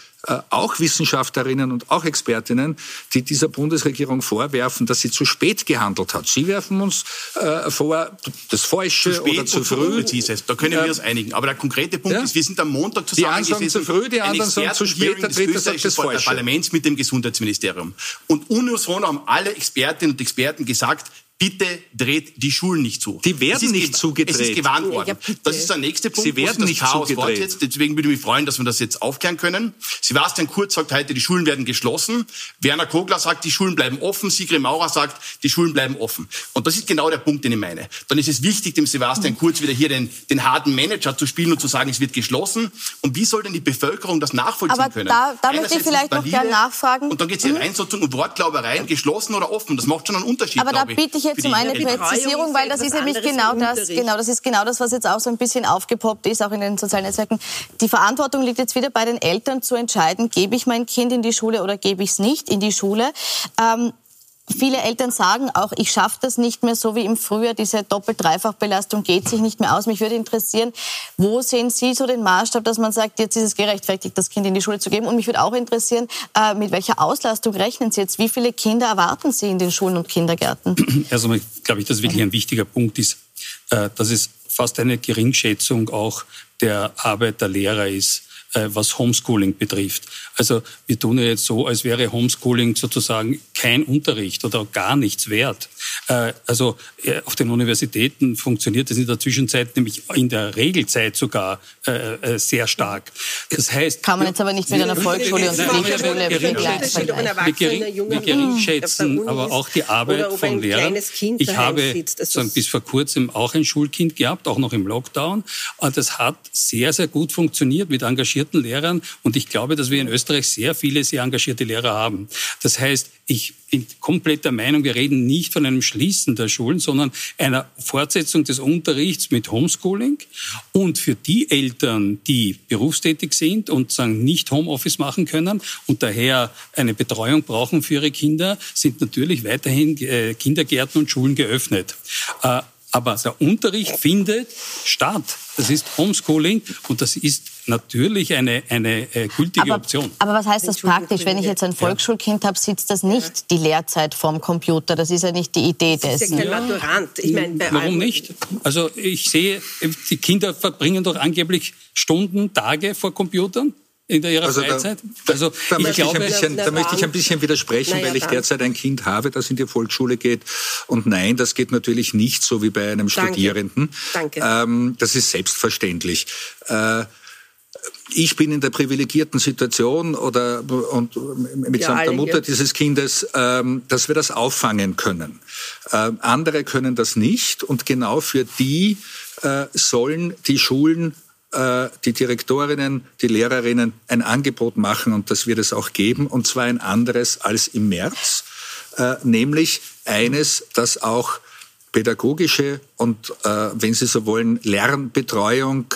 auch Wissenschaftlerinnen und auch Expertinnen, die dieser Bundesregierung vorwerfen, dass sie zu spät gehandelt hat. Sie werfen uns äh, vor, das Falsche zu spät oder zu früh. Zu da können wir uns einigen. Aber der konkrete Punkt ja? ist, wir sind am Montag zusammen Die einen sagen zu früh, die anderen sagen zu spät, der dritte sagt das Falsche. Parlaments mit dem Gesundheitsministerium. Und unisono haben alle Expertinnen und Experten gesagt, bitte dreht die Schulen nicht zu. Die werden nicht zugedreht. Es ist gewarnt worden. das ist der nächste Punkt. Sie werden nicht Chaos zugedreht. Fortsetzt. Deswegen würde ich mich freuen, dass wir das jetzt aufklären können. Sebastian Kurz sagt heute, die Schulen werden geschlossen. Werner Kogler sagt, die Schulen bleiben offen. Sigrid Maurer sagt, die Schulen bleiben offen. Und das ist genau der Punkt, den ich meine. Dann ist es wichtig, dem Sebastian Kurz wieder hier den, den harten Manager zu spielen und zu sagen, es wird geschlossen. Und wie soll denn die Bevölkerung das nachvollziehen Aber können? Da, da möchte ich vielleicht noch gerne nachfragen. Und dann geht es hier mhm. rein sozusagen und Wortglaubereien, geschlossen oder offen. Das macht schon einen Unterschied. Aber da bitte ich jetzt um eine Präzisierung, weil das ist nämlich genau das, genau, das ist genau das, was jetzt auch so ein bisschen aufgepoppt ist, auch in den sozialen Netzwerken. Die Verantwortung liegt jetzt wieder bei den Eltern zu entscheiden, gebe ich mein Kind in die Schule oder gebe ich es nicht in die Schule. Ähm, Viele Eltern sagen auch, ich schaffe das nicht mehr so wie im Frühjahr. Diese Doppel-Dreifach-Belastung geht sich nicht mehr aus. Mich würde interessieren, wo sehen Sie so den Maßstab, dass man sagt, jetzt ist es gerechtfertigt, das Kind in die Schule zu geben? Und mich würde auch interessieren, äh, mit welcher Auslastung rechnen Sie jetzt? Wie viele Kinder erwarten Sie in den Schulen und Kindergärten? [clears throat] Also, glaube ich, dass wirklich ein wichtiger Punkt ist, äh, dass es fast eine Geringschätzung auch der Arbeit der Lehrer ist äh, was Homeschooling betrifft. Also wir tun ja jetzt so, als wäre Homeschooling sozusagen kein Unterricht oder gar nichts wert. Äh, also äh, auf den Universitäten funktioniert das in der Zwischenzeit, nämlich in der Regelzeit sogar sehr stark. Das heißt, kann man jetzt aber nicht mit einer Volksschule und Pflichtschule vergleichen. Wir geringschätzen aber auch die Arbeit von Lehrern. Ich habe bis vor kurzem auch ein Schulkind gehabt, auch noch im Lockdown. Und das hat sehr, sehr gut funktioniert mit engagierten engagierten Lehrern. Und ich glaube, dass wir in Österreich sehr viele sehr engagierte Lehrer haben. Das heißt, ich bin komplett der Meinung, wir reden nicht von einem Schließen der Schulen, sondern einer Fortsetzung des Unterrichts mit Homeschooling. Und für die Eltern, die berufstätig sind und sagen, nicht Homeoffice machen können und daher eine Betreuung brauchen für ihre Kinder, sind natürlich weiterhin äh, Kindergärten und Schulen geöffnet. Aber der Unterricht findet statt. Das ist Homeschooling und das ist natürlich eine, eine äh, gültige aber, Option. Aber was heißt das praktisch? Wenn ich jetzt ein Volksschulkind habe, sitzt das nicht die Lehrzeit vorm Computer. Das ist ja nicht die Idee das dessen. Ist ja kein Maturant. Ich meine, Warum nicht? Also ich sehe, die Kinder verbringen doch angeblich Stunden, Tage vor Computern in ihrer also Freizeit? Da, also da, ich möchte, glaube, ich bisschen, da möchte ich ein bisschen widersprechen, naja, weil ich derzeit ein Kind habe, das in die Volksschule geht. Und nein, das geht natürlich nicht so wie bei einem Danke. Studierenden. Danke. Ähm, das ist selbstverständlich. Äh, ich bin in der privilegierten Situation oder und mitsamt ja, der Mutter dieses Kindes, ähm, dass wir das auffangen können. Ähm, andere können das nicht und genau für die äh, sollen die Schulen die Direktorinnen, die Lehrerinnen ein Angebot machen und das wird es auch geben, und zwar ein anderes als im März, äh, nämlich eines, das auch pädagogische und, äh, wenn Sie so wollen, Lernbetreuung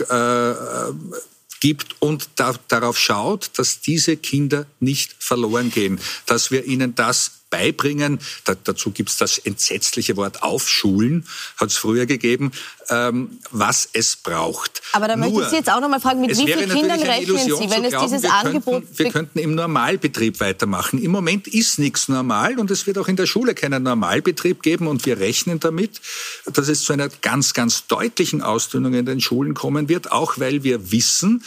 gibt und da, darauf schaut, dass diese Kinder nicht verloren gehen, dass wir ihnen das beibringen. Da, dazu gibt es das entsetzliche Wort Aufschulen, hat es früher gegeben, ähm, was es braucht. Aber da Nur, möchte ich Sie jetzt auch noch mal fragen, mit wie vielen Kindern rechnen Sie, wenn es glauben, dieses wir Angebot... Könnten, wir könnten im Normalbetrieb weitermachen. Im Moment ist nichts normal und es wird auch in der Schule keinen Normalbetrieb geben und wir rechnen damit, dass es zu einer ganz, ganz deutlichen Ausdünnung in den Schulen kommen wird, auch weil wir wissen,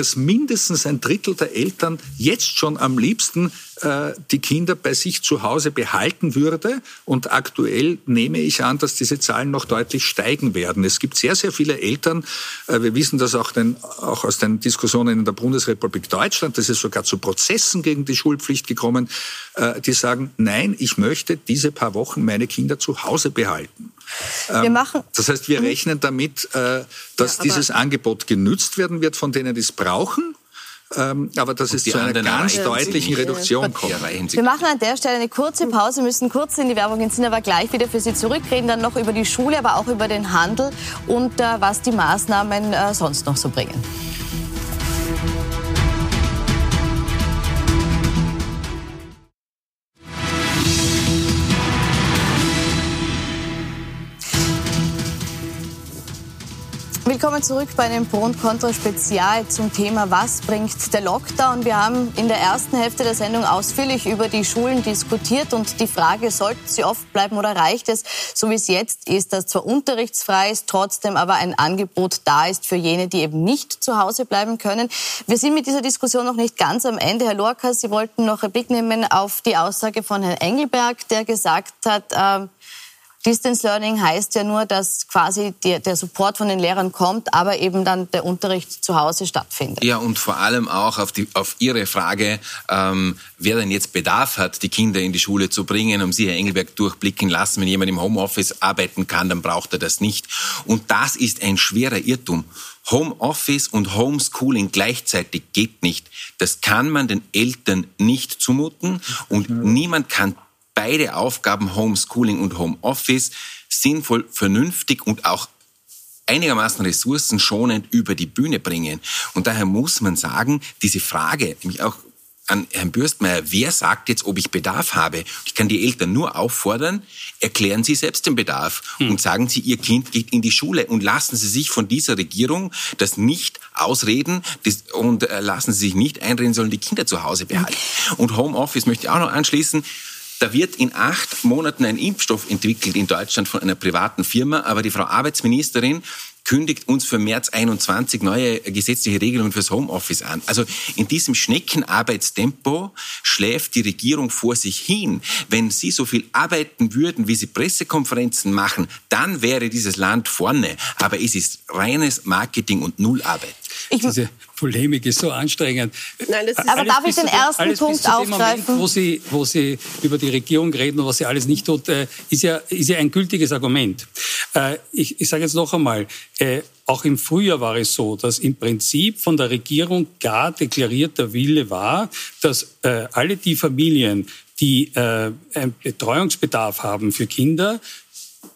dass mindestens ein Drittel der Eltern jetzt schon am liebsten äh, die Kinder bei sich zu Hause behalten würde. Und aktuell nehme ich an, dass diese Zahlen noch deutlich steigen werden. Es gibt sehr, sehr viele Eltern, äh, wir wissen das auch, den, auch aus den Diskussionen in der Bundesrepublik Deutschland, das ist sogar zu Prozessen gegen die Schulpflicht gekommen, äh, die sagen, nein, ich möchte diese paar Wochen meine Kinder zu Hause behalten. Wir ähm, machen das heißt, wir rechnen damit, dass ja, dieses Angebot genützt werden wird von denen, die es brauchen ähm, aber dass es zu einer ganz deutlichen Reduktion kommt. Wir machen an der Stelle eine kurze Pause, müssen kurz in die Werbung gehen, sind aber gleich wieder für Sie zurückreden, dann noch über die Schule, aber auch über den Handel und äh, was die Maßnahmen äh, sonst noch so bringen. Willkommen zurück bei einem Pro und Contra Spezial zum Thema Was bringt der Lockdown? Wir haben in der ersten Hälfte der Sendung ausführlich über die Schulen diskutiert und die Frage, sollten sie oft bleiben oder reicht es, so wie es jetzt ist, dass zwar unterrichtsfrei ist, trotzdem aber ein Angebot da ist für jene, die eben nicht zu Hause bleiben können. Wir sind mit dieser Diskussion noch nicht ganz am Ende. Herr Lorca, Sie wollten noch Blick nehmen auf die Aussage von Herrn Engelberg, der gesagt hat, äh, Distance Learning heißt ja nur, dass quasi der, der, Support von den Lehrern kommt, aber eben dann der Unterricht zu Hause stattfindet. Ja, und vor allem auch auf, die, auf Ihre Frage, ähm, wer denn jetzt Bedarf hat, die Kinder in die Schule zu bringen, um Sie, Herr Engelberg, durchblicken lassen. Wenn jemand im Homeoffice arbeiten kann, dann braucht er das nicht. Und das ist ein schwerer Irrtum. Homeoffice und Homeschooling gleichzeitig geht nicht. Das kann man den Eltern nicht zumuten und niemand kann beide Aufgaben Homeschooling und Homeoffice sinnvoll, vernünftig und auch einigermaßen ressourcenschonend über die Bühne bringen. Und daher muss man sagen, diese Frage, nämlich auch an Herrn Bürstmeier, wer sagt jetzt, ob ich Bedarf habe? Ich kann die Eltern nur auffordern, erklären Sie selbst den Bedarf hm. und sagen Sie, Ihr Kind geht in die Schule und lassen Sie sich von dieser Regierung das nicht ausreden und äh, lassen Sie sich nicht einreden, sollen die Kinder zu Hause behalten. Und Homeoffice möchte ich auch noch anschließen. Da wird in acht Monaten ein Impfstoff entwickelt in Deutschland von einer privaten Firma, aber die Frau Arbeitsministerin kündigt uns für März 21 neue gesetzliche Regelungen fürs Homeoffice an. Also in diesem Schneckenarbeitstempo schläft die Regierung vor sich hin. Wenn sie so viel arbeiten würden, wie sie Pressekonferenzen machen, dann wäre dieses Land vorne. Aber es ist reines Marketing und Nullarbeit. Ich Diese Polemik ist so anstrengend. Nein, das ist aber darf ich den ersten alles Punkt aufgreifen? Moment, wo Sie, wo Sie über die Regierung reden und was sie alles nicht tut, äh, ist, ja, ist ja ein gültiges Argument. Äh, ich ich sage jetzt noch einmal, äh, auch im Frühjahr war es so, dass im Prinzip von der Regierung klar deklarierter Wille war, dass alle die Familien, die einen Betreuungsbedarf haben für Kinder,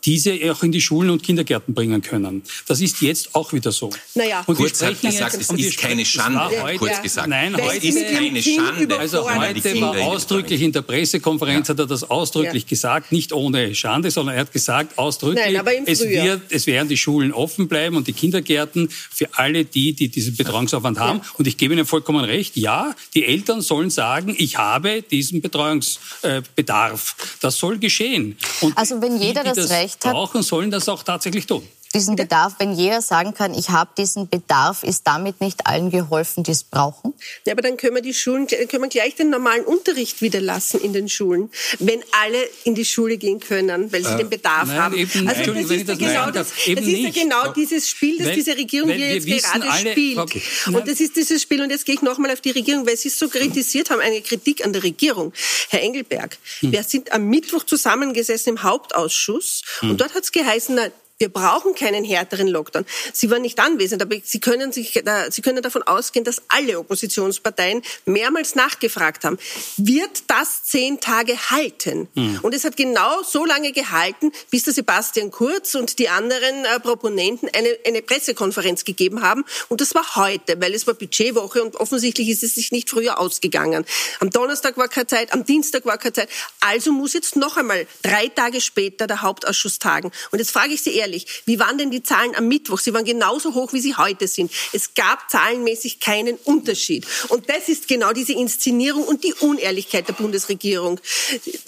diese auch in die Schulen und Kindergärten bringen können. Das ist jetzt auch wieder so. Naja. Und kurz hat gesagt, es ist keine Schande. Heute, kurz gesagt. Nein, heute ist keine Schande. Also heute war ausdrücklich in der Pressekonferenz ja. hat er das ausdrücklich ja. gesagt, nicht ohne Schande, sondern er hat gesagt ausdrücklich, Nein, es, wird, es werden die Schulen offen bleiben und die Kindergärten für alle die, die diesen Betreuungsaufwand haben. Ja. Und ich gebe Ihnen vollkommen recht, ja, die Eltern sollen sagen, ich habe diesen Betreuungsbedarf. Das soll geschehen. Und also wenn jeder die, die das, das Recht hat. brauchen, sollen das auch tatsächlich tun diesen Bedarf, wenn jeder sagen kann, ich habe diesen Bedarf, ist damit nicht allen geholfen, die es brauchen? Ja, aber dann können wir die Schulen, können wir gleich den normalen Unterricht wieder lassen in den Schulen, wenn alle in die Schule gehen können, weil sie äh, den Bedarf nein, haben. Eben, also das ist, ja genau, das, das ist ja genau dieses Spiel, das weil, diese Regierung hier jetzt gerade alle, spielt. Okay. Und das ist dieses Spiel, und jetzt gehe ich nochmal auf die Regierung, weil Sie es so kritisiert haben, eine Kritik an der Regierung. Herr Engelberg, hm. wir sind am Mittwoch zusammengesessen im Hauptausschuss hm. und dort hat es geheißen, na, wir brauchen keinen härteren Lockdown. Sie waren nicht anwesend, aber Sie können, sich, Sie können davon ausgehen, dass alle Oppositionsparteien mehrmals nachgefragt haben, wird das zehn Tage halten? Mhm. Und es hat genau so lange gehalten, bis der Sebastian Kurz und die anderen äh, Proponenten eine, eine Pressekonferenz gegeben haben. Und das war heute, weil es war Budgetwoche und offensichtlich ist es sich nicht früher ausgegangen. Am Donnerstag war keine Zeit, am Dienstag war keine Zeit. Also muss jetzt noch einmal drei Tage später der Hauptausschuss tagen. Und jetzt frage ich Sie ehrlich, ehrlich, wie waren denn die Zahlen am Mittwoch? Sie waren genauso hoch, wie sie heute sind. Es gab zahlenmäßig keinen Unterschied. Und das ist genau diese Inszenierung und die Unehrlichkeit der Bundesregierung.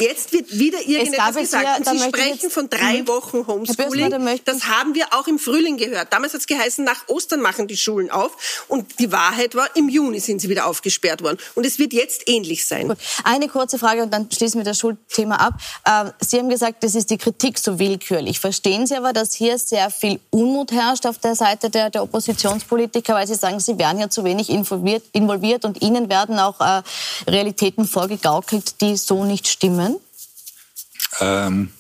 Jetzt wird wieder irgendetwas gesagt. Und Sie sprechen von drei mhm. Wochen Homeschooling. Das haben wir auch im Frühling gehört. Damals hat es geheißen, nach Ostern machen die Schulen auf. Und die Wahrheit war, im Juni sind sie wieder aufgesperrt worden. Und es wird jetzt ähnlich sein. Gut. Eine kurze Frage und dann schließen wir das Schulthema ab. Ähm, sie haben gesagt, das ist die Kritik so willkürlich. Verstehen Sie aber, dass dass hier sehr viel Unmut herrscht auf der Seite der, der Oppositionspolitiker, weil sie sagen, sie werden ja zu wenig involviert, involviert und ihnen werden auch äh, Realitäten vorgegaukelt, die so nicht stimmen? Ähm,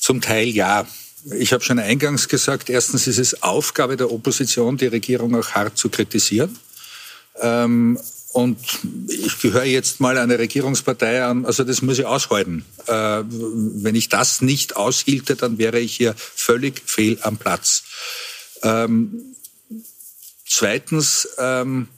zum Teil ja. Ich habe schon eingangs gesagt, erstens ist es Aufgabe der Opposition, die Regierung auch hart zu kritisieren. Ähm, und ich gehöre jetzt mal einer Regierungspartei an, also das muss ich aushalten. Äh, wenn ich das nicht aushielte, dann wäre ich hier völlig fehl am Platz. Ähm, zweitens, ähm,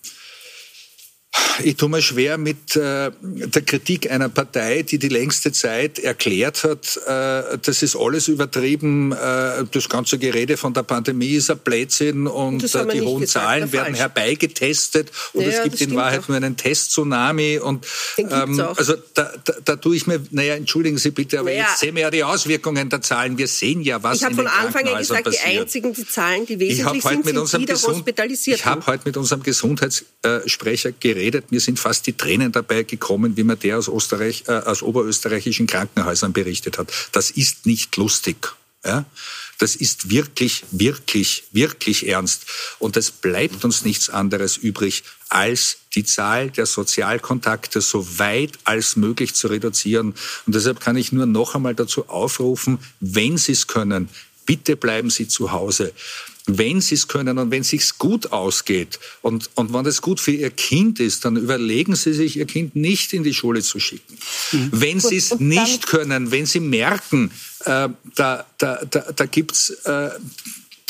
ich tue mir schwer mit äh, der Kritik einer Partei, die die längste Zeit erklärt hat, äh, das ist alles übertrieben, äh, das ganze Gerede von der Pandemie ist ein Blödsinn und äh, die hohen gesagt, Zahlen werden herbeigetestet und naja, es gibt in Wahrheit auch. nur einen Test-Tsunami und ähm, also da, da, da tue ich mir, naja, entschuldigen Sie bitte, aber naja. jetzt sehen wir ja die Auswirkungen der Zahlen. Wir sehen ja, was Ich habe von Anfang an gesagt, passiert. die einzigen, die Zahlen, die wesentlich sind, sind wieder hospitalisiert. Ich habe heute mit unserem Gesundheitssprecher geredet, mir sind fast die Tränen dabei gekommen, wie mir der aus, Österreich, äh, aus oberösterreichischen Krankenhäusern berichtet hat. Das ist nicht lustig. Ja? Das ist wirklich, wirklich, wirklich ernst. Und es bleibt uns nichts anderes übrig, als die Zahl der Sozialkontakte so weit als möglich zu reduzieren. Und deshalb kann ich nur noch einmal dazu aufrufen, wenn Sie es können, bitte bleiben Sie zu Hause wenn sie es können und wenn es sich gut ausgeht und, und wenn es gut für ihr Kind ist, dann überlegen sie sich, ihr Kind nicht in die Schule zu schicken. Mhm. Wenn sie es nicht können, wenn sie merken, äh, da, da, da, da gibt's äh,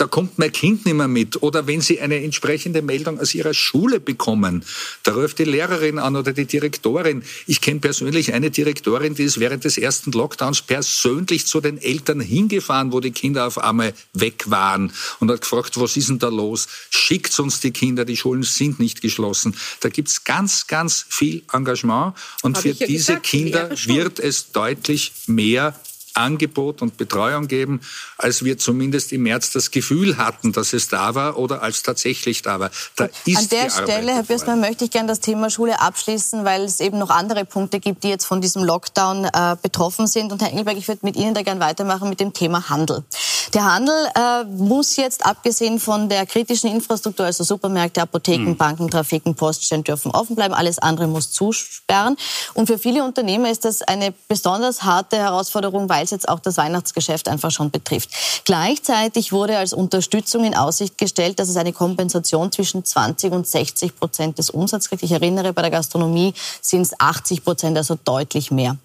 da kommt mein Kind nicht mehr mit. Oder wenn Sie eine entsprechende Meldung aus Ihrer Schule bekommen, da ruft die Lehrerin an oder die Direktorin. Ich kenne persönlich eine Direktorin, die ist während des ersten Lockdowns persönlich zu den Eltern hingefahren, wo die Kinder auf einmal weg waren und hat gefragt, was ist denn da los? Schickt uns die Kinder, die Schulen sind nicht geschlossen. Da gibt's ganz, ganz viel Engagement und Hab für ja diese gesagt, Kinder wird es deutlich mehr Angebot und Betreuung geben, als wir zumindest im März das Gefühl hatten, dass es da war oder als tatsächlich da war. Da ist An der Stelle, Herr Bürstmann, möchte ich gerne das Thema Schule abschließen, weil es eben noch andere Punkte gibt, die jetzt von diesem Lockdown äh, betroffen sind. Und Herr Engelberg, ich würde mit Ihnen da gerne weitermachen mit dem Thema Handel. Der Handel äh, muss jetzt, abgesehen von der kritischen Infrastruktur, also Supermärkte, Apotheken, mhm. Banken, Trafiken, Poststellen dürfen offen bleiben, alles andere muss zusperren. Und für viele Unternehmer ist das eine besonders harte Herausforderung, weil es jetzt auch das Weihnachtsgeschäft einfach schon betrifft. Gleichzeitig wurde als Unterstützung in Aussicht gestellt, dass es eine Kompensation zwischen 20 und 60 Prozent des Umsatzes gibt. Ich erinnere, bei der Gastronomie sind es 80 Prozent, also deutlich mehr.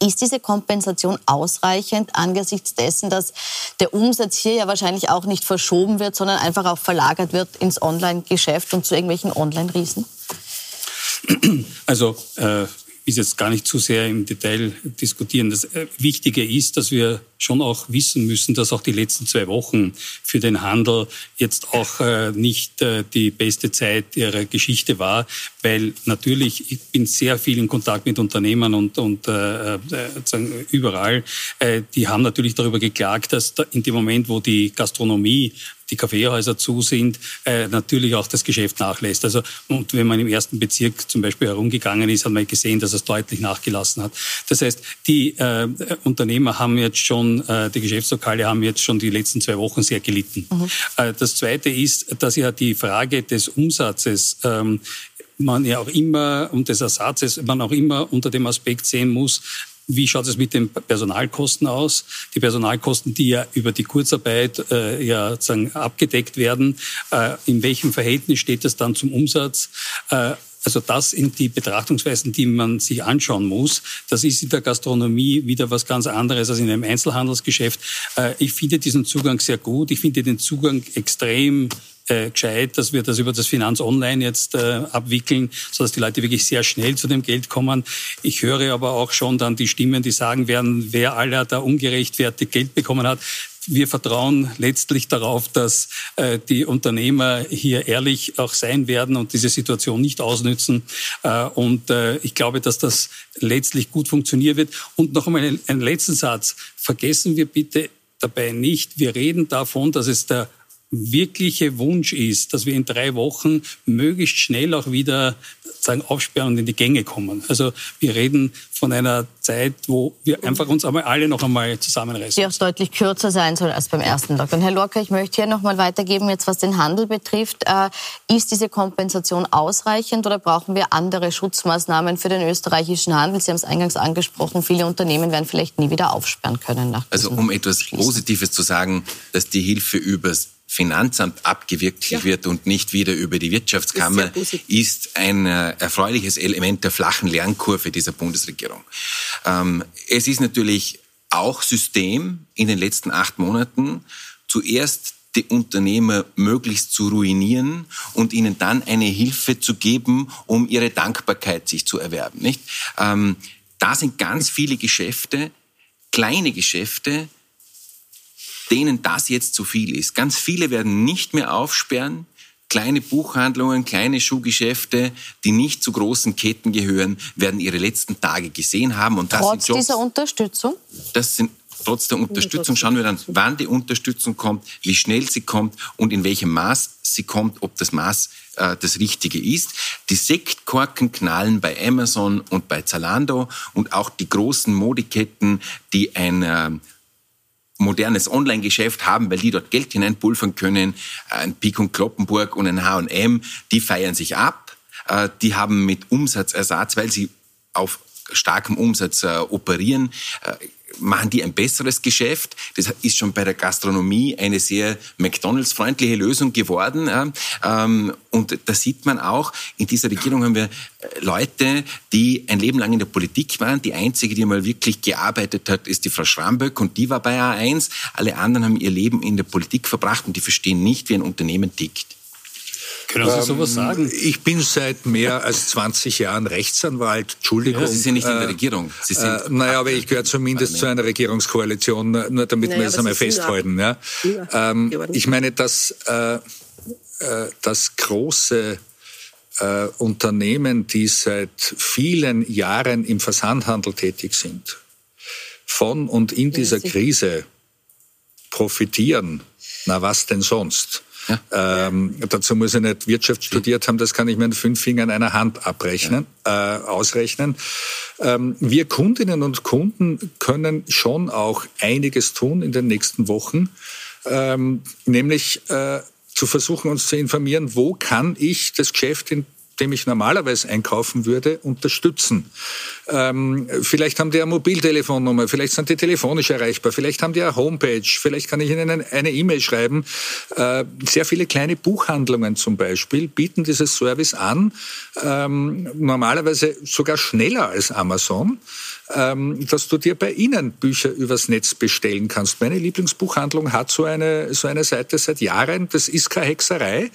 Ist diese Kompensation ausreichend angesichts dessen, dass der Umsatz hier ja wahrscheinlich auch nicht verschoben wird, sondern einfach auch verlagert wird ins Online-Geschäft und zu irgendwelchen Online-Riesen? Also äh, will jetzt gar nicht zu sehr im Detail diskutieren. Das äh, Wichtige ist, dass wir schon auch wissen müssen, dass auch die letzten zwei Wochen für den Handel jetzt auch äh, nicht äh, die beste Zeit ihrer Geschichte war, weil natürlich, ich bin sehr viel in Kontakt mit Unternehmern und, und äh, überall, die haben natürlich darüber geklagt, dass in dem Moment, wo die Gastronomie die Kaffeehäuser zu sind, äh, natürlich auch das Geschäft nachlässt. Also, und wenn man im ersten Bezirk zum Beispiel herumgegangen ist, hat man gesehen, dass es deutlich nachgelassen hat. Das heißt, die äh, Unternehmer haben jetzt schon, äh, die Geschäftslokale haben jetzt schon die letzten zwei Wochen sehr gelitten. Mhm. Äh, das Zweite ist, dass ja die Frage des Umsatzes ähm, man ja auch immer und des Ersatzes man auch immer unter dem Aspekt sehen muss, wie schaut es mit den Personalkosten aus? Die Personalkosten, die ja über die Kurzarbeit äh, ja sozusagen abgedeckt werden, äh, in welchem Verhältnis steht das dann zum Umsatz? Äh, also das sind die Betrachtungsweisen, die man sich anschauen muss. Das ist in der Gastronomie wieder was ganz anderes als in einem Einzelhandelsgeschäft. Äh, ich finde diesen Zugang sehr gut. Ich finde den Zugang extrem äh, gescheit, dass wir das über das Finanz Online jetzt äh, abwickeln, sodass die Leute wirklich sehr schnell zu dem Geld kommen. Ich höre aber auch schon dann die Stimmen, die sagen werden, wer aller da ungerechtfertigt Geld bekommen hat, wir vertrauen letztlich darauf, dass äh, die Unternehmer hier ehrlich auch sein werden und diese Situation nicht ausnützen. Äh, und äh, ich glaube, dass das letztlich gut funktionieren wird. Und noch einmal einen, einen letzten Satz. Vergessen wir bitte dabei nicht, wir reden davon, dass es der wirkliche Wunsch ist, dass wir in drei Wochen möglichst schnell auch wieder sagen, aufsperren und in die Gänge kommen. Also wir reden von einer Zeit, wo wir einfach uns einmal alle noch einmal zusammenreißen. Die auch deutlich kürzer sein soll als beim ersten Lockdown. Herr Lorca, ich möchte hier noch mal weitergeben, jetzt was den Handel betrifft. Äh, ist diese Kompensation ausreichend oder brauchen wir andere Schutzmaßnahmen für den österreichischen Handel? Sie haben es eingangs angesprochen, viele Unternehmen werden vielleicht nie wieder aufsperren können. also um etwas Positives zu sagen, dass die Hilfe übers Finanzamt abgewickelt ja. wird und nicht wieder über die Wirtschaftskammer, ist, ist ein äh, erfreuliches Element der flachen Lernkurve dieser Bundesregierung. Ähm, es ist natürlich auch System in den letzten acht Monaten, zuerst die Unternehmer möglichst zu ruinieren und ihnen dann eine Hilfe zu geben, um ihre Dankbarkeit sich zu erwerben. Nicht? Ähm, da sind ganz viele Geschäfte, kleine Geschäfte, denen das jetzt zu viel ist. Ganz viele werden nicht mehr aufsperren. Kleine Buchhandlungen, kleine Schuhgeschäfte, die nicht zu großen Ketten gehören, werden ihre letzten Tage gesehen haben. Und das Trotz sind Jobs, dieser Unterstützung? Das sind trotz der Unterstützung schauen wir dann, wann die Unterstützung kommt, wie schnell sie kommt und in welchem Maß sie kommt, ob das Maß äh, das Richtige ist. Die Sektkorken knallen bei Amazon und bei Zalando und auch die großen Modeketten, die ein äh, modernes Online-Geschäft haben, weil die dort Geld hineinpulvern können, ein Pik und Kloppenburg und ein H&M, die feiern sich ab. Äh, die haben mit Umsatzersatz, weil sie auf starkem Umsatz äh, operieren, äh, machen die ein besseres Geschäft. Das ist schon bei der Gastronomie eine sehr McDonalds-freundliche Lösung geworden. Ähm, und da sieht man auch, in dieser Regierung haben wir äh, Leute, die ein Leben lang in der Politik waren. Die einzige, die mal wirklich gearbeitet hat, ist die Frau Schramböck und die war bei A1. Alle anderen haben ihr Leben in der Politik verbracht und die verstehen nicht, wie ein Unternehmen tickt. Können Sie sowas ähm, sagen? Ich bin seit mehr als 20 Jahren Rechtsanwalt. Entschuldigung. Ja, Sie sind nicht in der äh, Regierung. Sie sind äh, naja, aber ich gehöre zumindest zu einer Regierungskoalition, nur damit naja, wir das einmal festhalten. Ja. Ähm, ich meine, dass äh, äh, das große äh, Unternehmen, die seit vielen Jahren im Versandhandel tätig sind, von und in dieser Krise profitieren, na was denn sonst? Ja. Ähm, dazu muss ich nicht Wirtschaft studiert haben, das kann ich mir in fünf Fingern einer Hand abrechnen, ja. äh, ausrechnen. Ähm, wir Kundinnen und Kunden können schon auch einiges tun in den nächsten Wochen, ähm, nämlich äh, zu versuchen, uns zu informieren, wo kann ich das Geschäft in dem ich normalerweise einkaufen würde, unterstützen. Ähm, vielleicht haben die eine Mobiltelefonnummer, vielleicht sind die telefonisch erreichbar, vielleicht haben die eine Homepage, vielleicht kann ich ihnen eine E-Mail schreiben. Äh, sehr viele kleine Buchhandlungen zum Beispiel bieten dieses Service an, ähm, normalerweise sogar schneller als Amazon dass du dir bei ihnen Bücher übers Netz bestellen kannst. Meine Lieblingsbuchhandlung hat so eine, so eine Seite seit Jahren. Das ist keine Hexerei.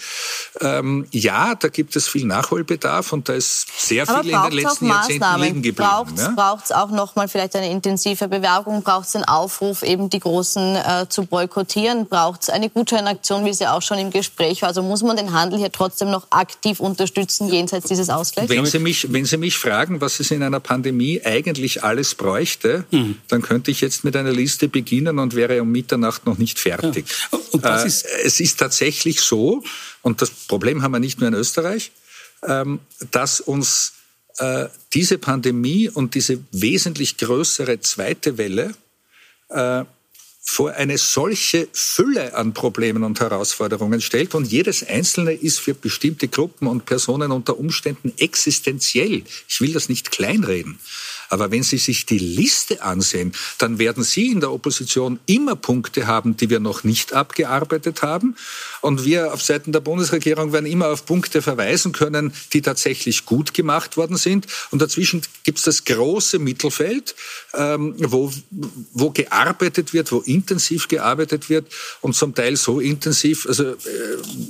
Ähm, ja, da gibt es viel Nachholbedarf und da ist sehr viel in den letzten Jahrzehnten liegen geblieben. Braucht es ja? auch nochmal vielleicht eine intensive Bewerbung? Braucht es einen Aufruf, eben die Großen äh, zu boykottieren? Braucht es eine Gutscheinaktion, wie sie auch schon im Gespräch war? Also muss man den Handel hier trotzdem noch aktiv unterstützen, jenseits dieses Ausgleichs? Wenn Sie mich, wenn sie mich fragen, was es in einer Pandemie eigentlich alles bräuchte, mhm. dann könnte ich jetzt mit einer Liste beginnen und wäre um Mitternacht noch nicht fertig. Ja. Äh, ist es ist tatsächlich so, und das Problem haben wir nicht nur in Österreich, ähm, dass uns äh, diese Pandemie und diese wesentlich größere zweite Welle äh, vor eine solche Fülle an Problemen und Herausforderungen stellt und jedes einzelne ist für bestimmte Gruppen und Personen unter Umständen existenziell. Ich will das nicht kleinreden. Aber wenn Sie sich die Liste ansehen, dann werden Sie in der Opposition immer Punkte haben, die wir noch nicht abgearbeitet haben. Und wir auf Seiten der Bundesregierung werden immer auf Punkte verweisen können, die tatsächlich gut gemacht worden sind. Und dazwischen gibt es das große Mittelfeld, ähm, wo, wo gearbeitet wird, wo intensiv gearbeitet wird und zum Teil so intensiv, also äh,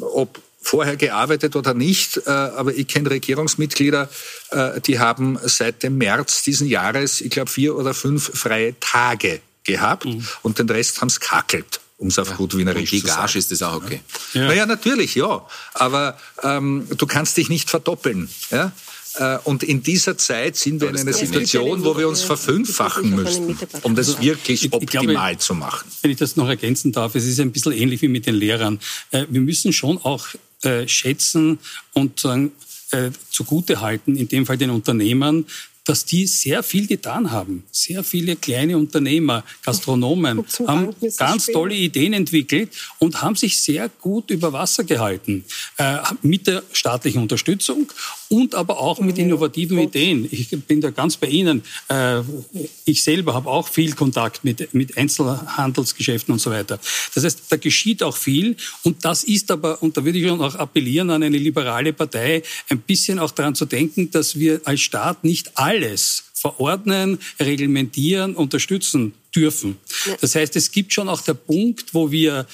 ob vorher gearbeitet oder nicht, äh, aber ich kenne Regierungsmitglieder, äh, die haben seit dem März diesen Jahres, ich glaube, vier oder fünf freie Tage gehabt mhm. und den Rest haben es kackelt um es auf ja. gut Wienerisch zu sagen. Die Gage ist das auch okay. Ja. Naja, natürlich, ja. Aber ähm, du kannst dich nicht verdoppeln. Ja? Äh, und in dieser Zeit sind wir in einer Situation, wo wir uns verfünffachen müssen, um das wirklich optimal zu machen. Wenn ich das noch ergänzen darf, es ist ein bisschen ähnlich wie mit den Lehrern. Wir müssen schon auch äh, schätzen und äh, zugute halten, in dem Fall den Unternehmern, dass die sehr viel getan haben. Sehr viele kleine Unternehmer, Gastronomen [laughs] haben ganz tolle Ideen entwickelt und haben sich sehr gut über Wasser gehalten. Äh, mit der staatlichen Unterstützung und aber auch mit innovativen Ideen. Ich bin da ganz bei Ihnen. Äh, ich selber habe auch viel Kontakt mit, mit Einzelhandelsgeschäften und so weiter. Das heißt, da geschieht auch viel und das ist aber, und da würde ich auch appellieren an eine liberale Partei, ein bisschen auch daran zu denken, dass wir als Staat nicht all alles verordnen, reglementieren, unterstützen dürfen. Das heißt, es gibt schon auch der Punkt, wo wir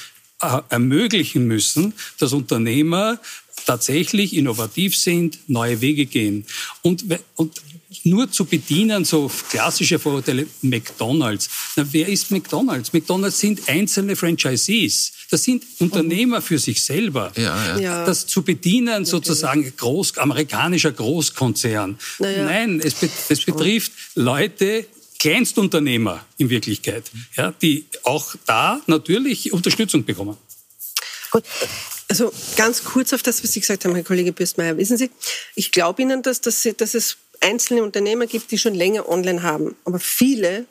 äh, ermöglichen müssen, dass Unternehmer tatsächlich innovativ sind, neue Wege gehen. Und, und nur zu bedienen, so klassische Vorurteile, McDonalds. Na, wer ist McDonalds? McDonalds sind einzelne Franchisees. Das sind Unternehmer für sich selber. Ja, ja. Das zu bedienen, sozusagen groß, amerikanischer Großkonzern. Ja. Nein, es, be es betrifft Leute, Kleinstunternehmer in Wirklichkeit, ja, die auch da natürlich Unterstützung bekommen. Gut. Also ganz kurz auf das, was Sie gesagt haben, Herr Kollege Bürstmeier. Wissen Sie, ich glaube Ihnen, dass, dass, dass es einzelne Unternehmer gibt, die schon länger online haben. Aber viele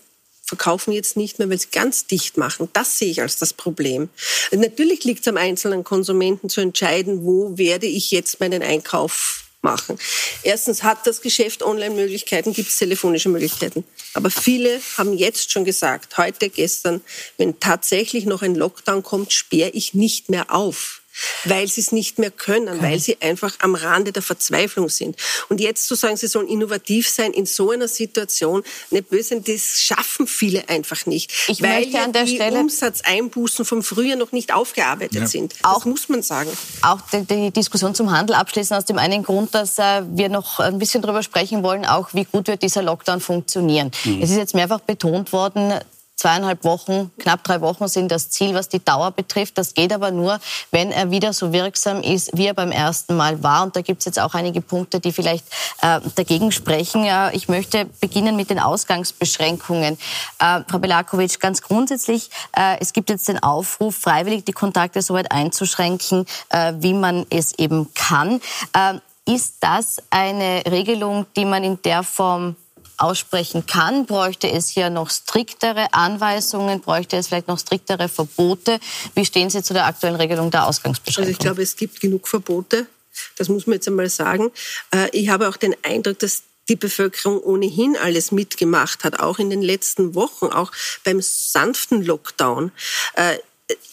verkaufen jetzt nicht mehr, weil sie ganz dicht machen. Das sehe ich als das Problem. Natürlich liegt es am einzelnen Konsumenten zu entscheiden, wo werde ich jetzt meinen Einkauf machen. Erstens hat das Geschäft Online-Möglichkeiten, gibt es telefonische Möglichkeiten. Aber viele haben jetzt schon gesagt, heute, gestern, wenn tatsächlich noch ein Lockdown kommt, sperre ich nicht mehr auf weil sie es nicht mehr können, okay. weil sie einfach am Rande der Verzweiflung sind. Und jetzt zu sagen, sie sollen innovativ sein in so einer Situation, nicht böse, das schaffen viele einfach nicht, ich weil möchte an der die Stelle Umsatzeinbußen vom Frühjahr noch nicht aufgearbeitet ja. sind. Das auch, muss man sagen. Auch die, die, Diskussion zum Handel abschließen aus dem einen Grund, dass äh, wir noch ein bisschen darüber sprechen wollen, auch wie gut wird dieser Lockdown funktionieren. Mhm. Es ist jetzt mehrfach betont worden, zweieinhalb Wochen, knapp drei Wochen sind das Ziel, was die Dauer betrifft. Das geht aber nur, wenn er wieder so wirksam ist, wie er beim ersten Mal war. Und da gibt es jetzt auch einige Punkte, die vielleicht äh, dagegen sprechen. Ja, ich möchte beginnen mit den Ausgangsbeschränkungen. Äh, Frau Belakovic, ganz grundsätzlich, äh, es gibt jetzt den Aufruf, freiwillig die Kontakte so weit einzuschränken, äh, wie man es eben kann. Äh, ist das eine Regelung, die man in der Form aussprechen kann? Bräuchte es hier noch striktere Anweisungen? Bräuchte es vielleicht noch striktere Verbote? Wie stehen Sie zu der aktuellen Regelung der Ausgangsbeschränkung? Also ich glaube, es gibt genug Verbote. Das muss man jetzt einmal sagen. Äh, ich habe auch den Eindruck, dass die Bevölkerung ohnehin alles mitgemacht hat, auch in den letzten Wochen, auch beim sanften Lockdown.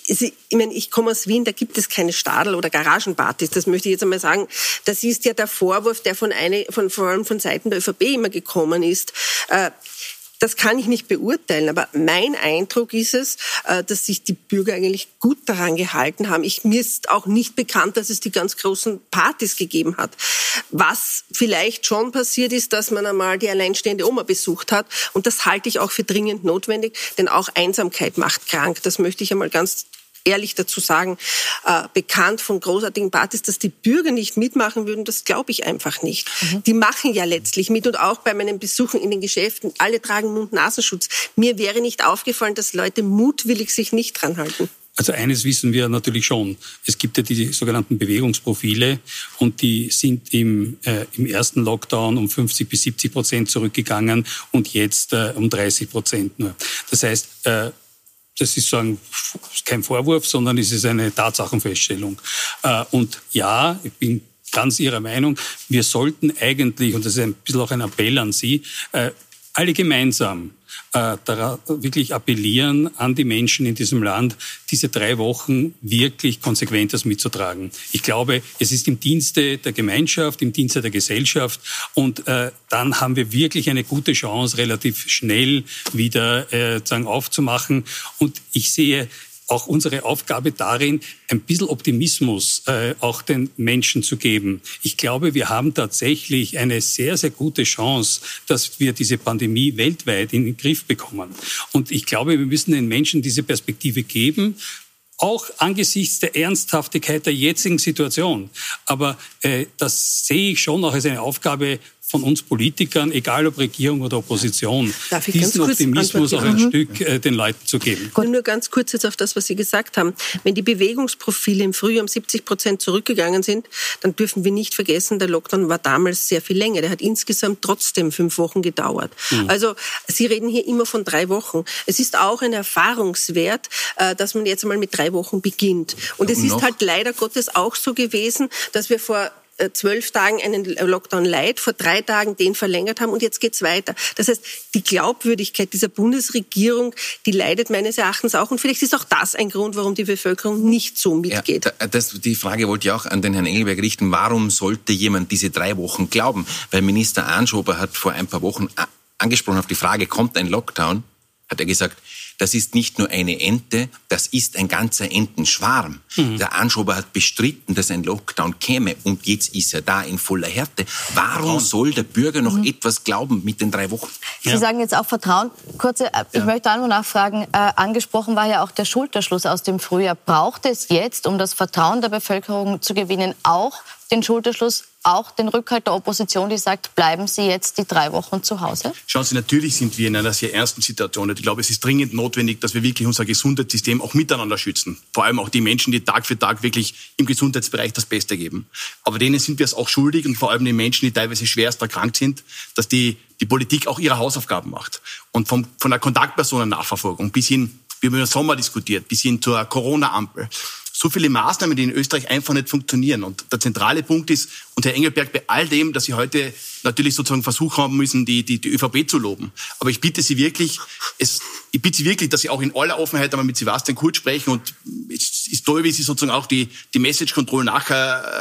Ich meine, ich komme aus Wien, da gibt es keine Stadel- oder Garagenpartys. Das möchte ich jetzt einmal sagen. Das ist ja der Vorwurf, der von, eine, von vor allem von Seiten der ÖVP immer gekommen ist. Äh, das kann ich nicht beurteilen, aber mein Eindruck ist es, äh, dass sich die Bürger eigentlich gut daran gehalten haben. Ich, mir ist auch nicht bekannt, dass es die ganz großen Partys gegeben hat. Was vielleicht schon passiert ist, dass man einmal die alleinstehende Oma besucht hat. Und das halte ich auch für dringend notwendig, denn auch Einsamkeit macht krank. Das möchte ich einmal ganz ehrlich dazu sagen, äh, bekannt von großartigen Partys, dass die Bürger nicht mitmachen würden, das glaube ich einfach nicht. Mhm. Die machen ja letztlich mit und auch bei meinen Besuchen in den Geschäften, alle tragen Mund-Nasenschutz. Mir wäre nicht aufgefallen, dass Leute mutwillig sich nicht dran halten. Also eines wissen wir natürlich schon. Es gibt ja die sogenannten Bewegungsprofile und die sind im, äh, im ersten Lockdown um 50 bis 70 Prozent zurückgegangen und jetzt äh, um 30 Prozent nur. Das heißt, äh, das ist sagen, kein Vorwurf, sondern es ist eine Tatsachenfeststellung. Äh, und ja, ich bin ganz Ihrer Meinung, wir sollten eigentlich, und das ist ein bisschen auch ein Appell an Sie, äh, alle gemeinsam äh, wirklich appellieren an die Menschen in diesem Land, diese drei Wochen wirklich konsequent das mitzutragen. Ich glaube, es ist im Dienste der Gemeinschaft, im Dienste der Gesellschaft und äh, dann haben wir wirklich eine gute Chance, relativ schnell wieder äh, aufzumachen. Und ich sehe auch unsere Aufgabe darin, ein bisschen Optimismus äh, auch den Menschen zu geben. Ich glaube, wir haben tatsächlich eine sehr, sehr gute Chance, dass wir diese Pandemie weltweit in den Griff bekommen. Und ich glaube, wir müssen den Menschen diese Perspektive geben auch angesichts der Ernsthaftigkeit der jetzigen Situation. Aber äh, das sehe ich schon auch als eine Aufgabe von uns Politikern, egal ob Regierung oder Opposition, diesen Optimismus auch ein mhm. Stück äh, den Leuten zu geben. Gut. Nur ganz kurz jetzt auf das, was Sie gesagt haben. Wenn die Bewegungsprofile im Frühjahr um 70 Prozent zurückgegangen sind, dann dürfen wir nicht vergessen, der Lockdown war damals sehr viel länger. Der hat insgesamt trotzdem fünf Wochen gedauert. Mhm. Also Sie reden hier immer von drei Wochen. Es ist auch ein Erfahrungswert, äh, dass man jetzt einmal mit drei Wochen beginnt. Und es ist halt leider Gottes auch so gewesen, dass wir vor zwölf Tagen einen Lockdown light, vor drei Tagen den verlängert haben und jetzt geht's weiter. Das heißt, die Glaubwürdigkeit dieser Bundesregierung, die leidet meines Erachtens auch und vielleicht ist auch das ein Grund, warum die Bevölkerung nicht so mitgeht. Ja, das, die Frage wollte ich auch an den Herrn Engelberg richten. Warum sollte jemand diese drei Wochen glauben? Weil Minister Anschober hat vor ein paar Wochen angesprochen auf die Frage, kommt ein Lockdown? Hat er gesagt, das ist nicht nur eine Ente, das ist ein ganzer Entenschwarm. Mhm. Der Anschober hat bestritten, dass ein Lockdown käme und jetzt ist er da in voller Härte. Warum soll der Bürger noch mhm. etwas glauben mit den drei Wochen? Sie ja. sagen jetzt auch Vertrauen. Kurze, äh, ich ja. möchte auch noch nachfragen, äh, angesprochen war ja auch der Schulterschluss aus dem Frühjahr. Braucht es jetzt, um das Vertrauen der Bevölkerung zu gewinnen, auch den Schulterschluss auch den Rückhalt der Opposition, die sagt, bleiben Sie jetzt die drei Wochen zu Hause? Schauen Sie, natürlich sind wir in einer sehr ernsten Situation. Ich glaube, es ist dringend notwendig, dass wir wirklich unser Gesundheitssystem auch miteinander schützen. Vor allem auch die Menschen, die Tag für Tag wirklich im Gesundheitsbereich das Beste geben. Aber denen sind wir es auch schuldig und vor allem den Menschen, die teilweise schwerst erkrankt sind, dass die, die Politik auch ihre Hausaufgaben macht. Und vom, von der Kontaktpersonennachverfolgung bis hin, wir haben im Sommer diskutiert, bis hin zur Corona-Ampel so viele Maßnahmen, die in Österreich einfach nicht funktionieren. Und der zentrale Punkt ist, und Herr Engelberg, bei all dem, dass Sie heute natürlich sozusagen Versuch haben müssen, die, die, die ÖVP zu loben. Aber ich bitte Sie wirklich, es, ich bitte Sie wirklich, dass Sie auch in aller Offenheit einmal mit Sebastian Kurz sprechen und es ist toll, wie Sie sozusagen auch die, die Message Control nachher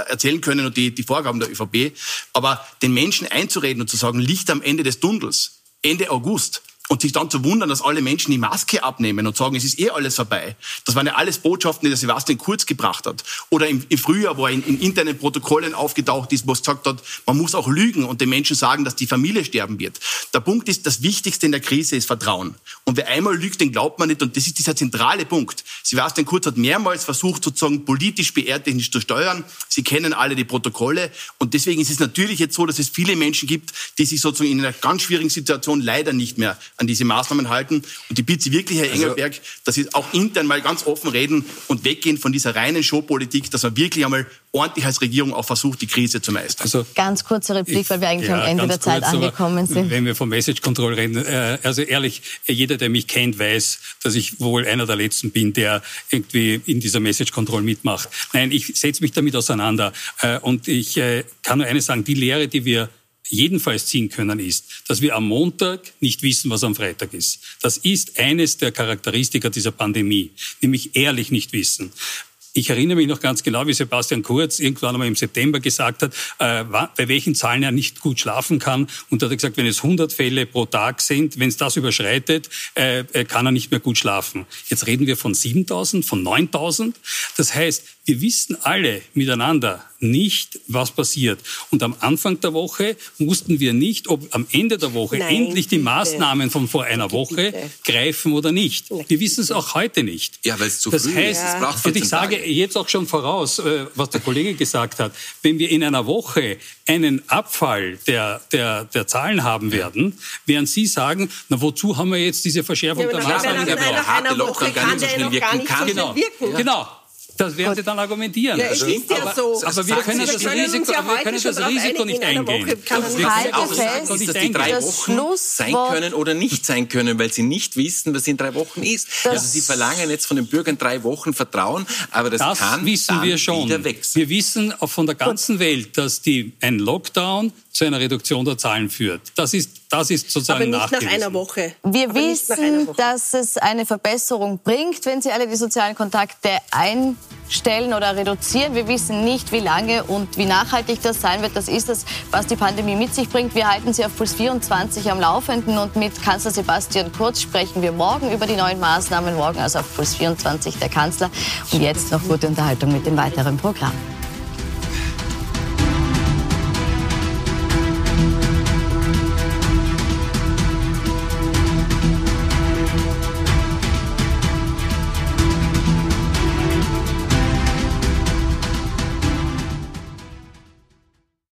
erzählen können und die, die Vorgaben der ÖVP. Aber den Menschen einzureden und zu sagen, Licht am Ende des Tunnels, Ende August, Und sich dann zu wundern, dass alle Menschen die Maske abnehmen und sagen, es ist eh alles vorbei. Das waren ja alles Botschaften, die der Sebastian Kurz gebracht hat. Oder im, im Frühjahr, wo er in, in internen Protokollen aufgetaucht ist, wo es gesagt hat, man muss auch lügen und den Menschen sagen, dass die Familie sterben wird. Der Punkt ist, das Wichtigste in der Krise ist Vertrauen. Und wer einmal lügt, den glaubt man nicht. Und das ist dieser zentrale Punkt. Sebastian Kurz hat mehrmals versucht, sozusagen politisch PR-technisch zu steuern. Sie kennen alle die Protokolle. Und deswegen ist es natürlich jetzt so, dass es viele Menschen gibt, die sich sozusagen in einer ganz schwierigen Situation leider nicht mehr an diese Maßnahmen halten. Und ich bitte Sie wirklich, Herr also Engelberg, dass Sie auch intern mal ganz offen reden und weggehen von dieser reinen Showpolitik, dass man wirklich einmal ordentlich als Regierung auch versucht, die Krise zu meistern. Also, ganz kurze Replik, weil wir eigentlich ja, am Ende der Zeit kurz, angekommen sind. Wenn wir vom Message Control reden, äh, also ehrlich, jeder, der mich kennt, weiß, dass ich wohl einer der Letzten bin, der irgendwie in dieser Message Control mitmacht. Nein, ich setze mich damit auseinander äh, und ich äh, kann nur eines sagen, die Lehre, die wir jedenfalls ziehen können, ist, dass wir am Montag nicht wissen, was am Freitag ist. Das ist eines der Charakteristika dieser Pandemie, nämlich ehrlich nicht wissen. Ich erinnere mich noch ganz genau, wie Sebastian Kurz irgendwann einmal im September gesagt hat, äh, bei welchen Zahlen er nicht gut schlafen kann. Und da hat er gesagt, wenn es 100 Fälle pro Tag sind, wenn es das überschreitet, äh, äh, kann er nicht mehr gut schlafen. Jetzt reden wir von 7000, von 9000. Das heißt, wir wissen alle miteinander nicht, was passiert. Und am Anfang der Woche wussten wir nicht, ob am Ende der Woche Nein, endlich die bitte. Maßnahmen von vor einer Woche bitte. greifen oder nicht. Wir wissen es auch heute nicht. Ja, weil es zu das früh heißt, ist. Braucht und ich sage Tage. jetzt auch schon voraus, äh, was der Kollege gesagt hat, wenn wir in einer Woche einen Abfall der, der, der Zahlen haben werden, werden Sie sagen, na wozu haben wir jetzt diese Verschärfung ja, der Maßnahmen gebraucht? Der harte Lockdown gar nicht so schnell wirken kann. Genau. genau. Das werden Sie dann argumentieren. Ja, also, ist ja aber, so. aber wir können das Risiko, ja wir können das Risiko nicht eingehen. Wir halte auch fest, dass die drei Wochen sein können oder nicht sein können, weil Sie nicht wissen, was in drei Wochen ist. also Sie verlangen jetzt von den Bürgern drei Wochen Vertrauen, aber das, das kann wissen wir schon. wieder wechseln. Wir wissen auch von der ganzen Welt, dass die, ein Lockdown zu einer Reduktion der Zahlen führt. Das ist, das ist sozusagen Aber nicht nach einer Woche. Wir Aber wissen, Woche. dass es eine Verbesserung bringt, wenn Sie alle die sozialen Kontakte einstellen oder reduzieren. Wir wissen nicht, wie lange und wie nachhaltig das sein wird. Das ist das, was die Pandemie mit sich bringt. Wir halten Sie auf Puls 24 am Laufenden und mit Kanzler Sebastian Kurz sprechen wir morgen über die neuen Maßnahmen. Morgen also auf Puls 24 der Kanzler. Und jetzt noch gute Unterhaltung mit dem weiteren Programm.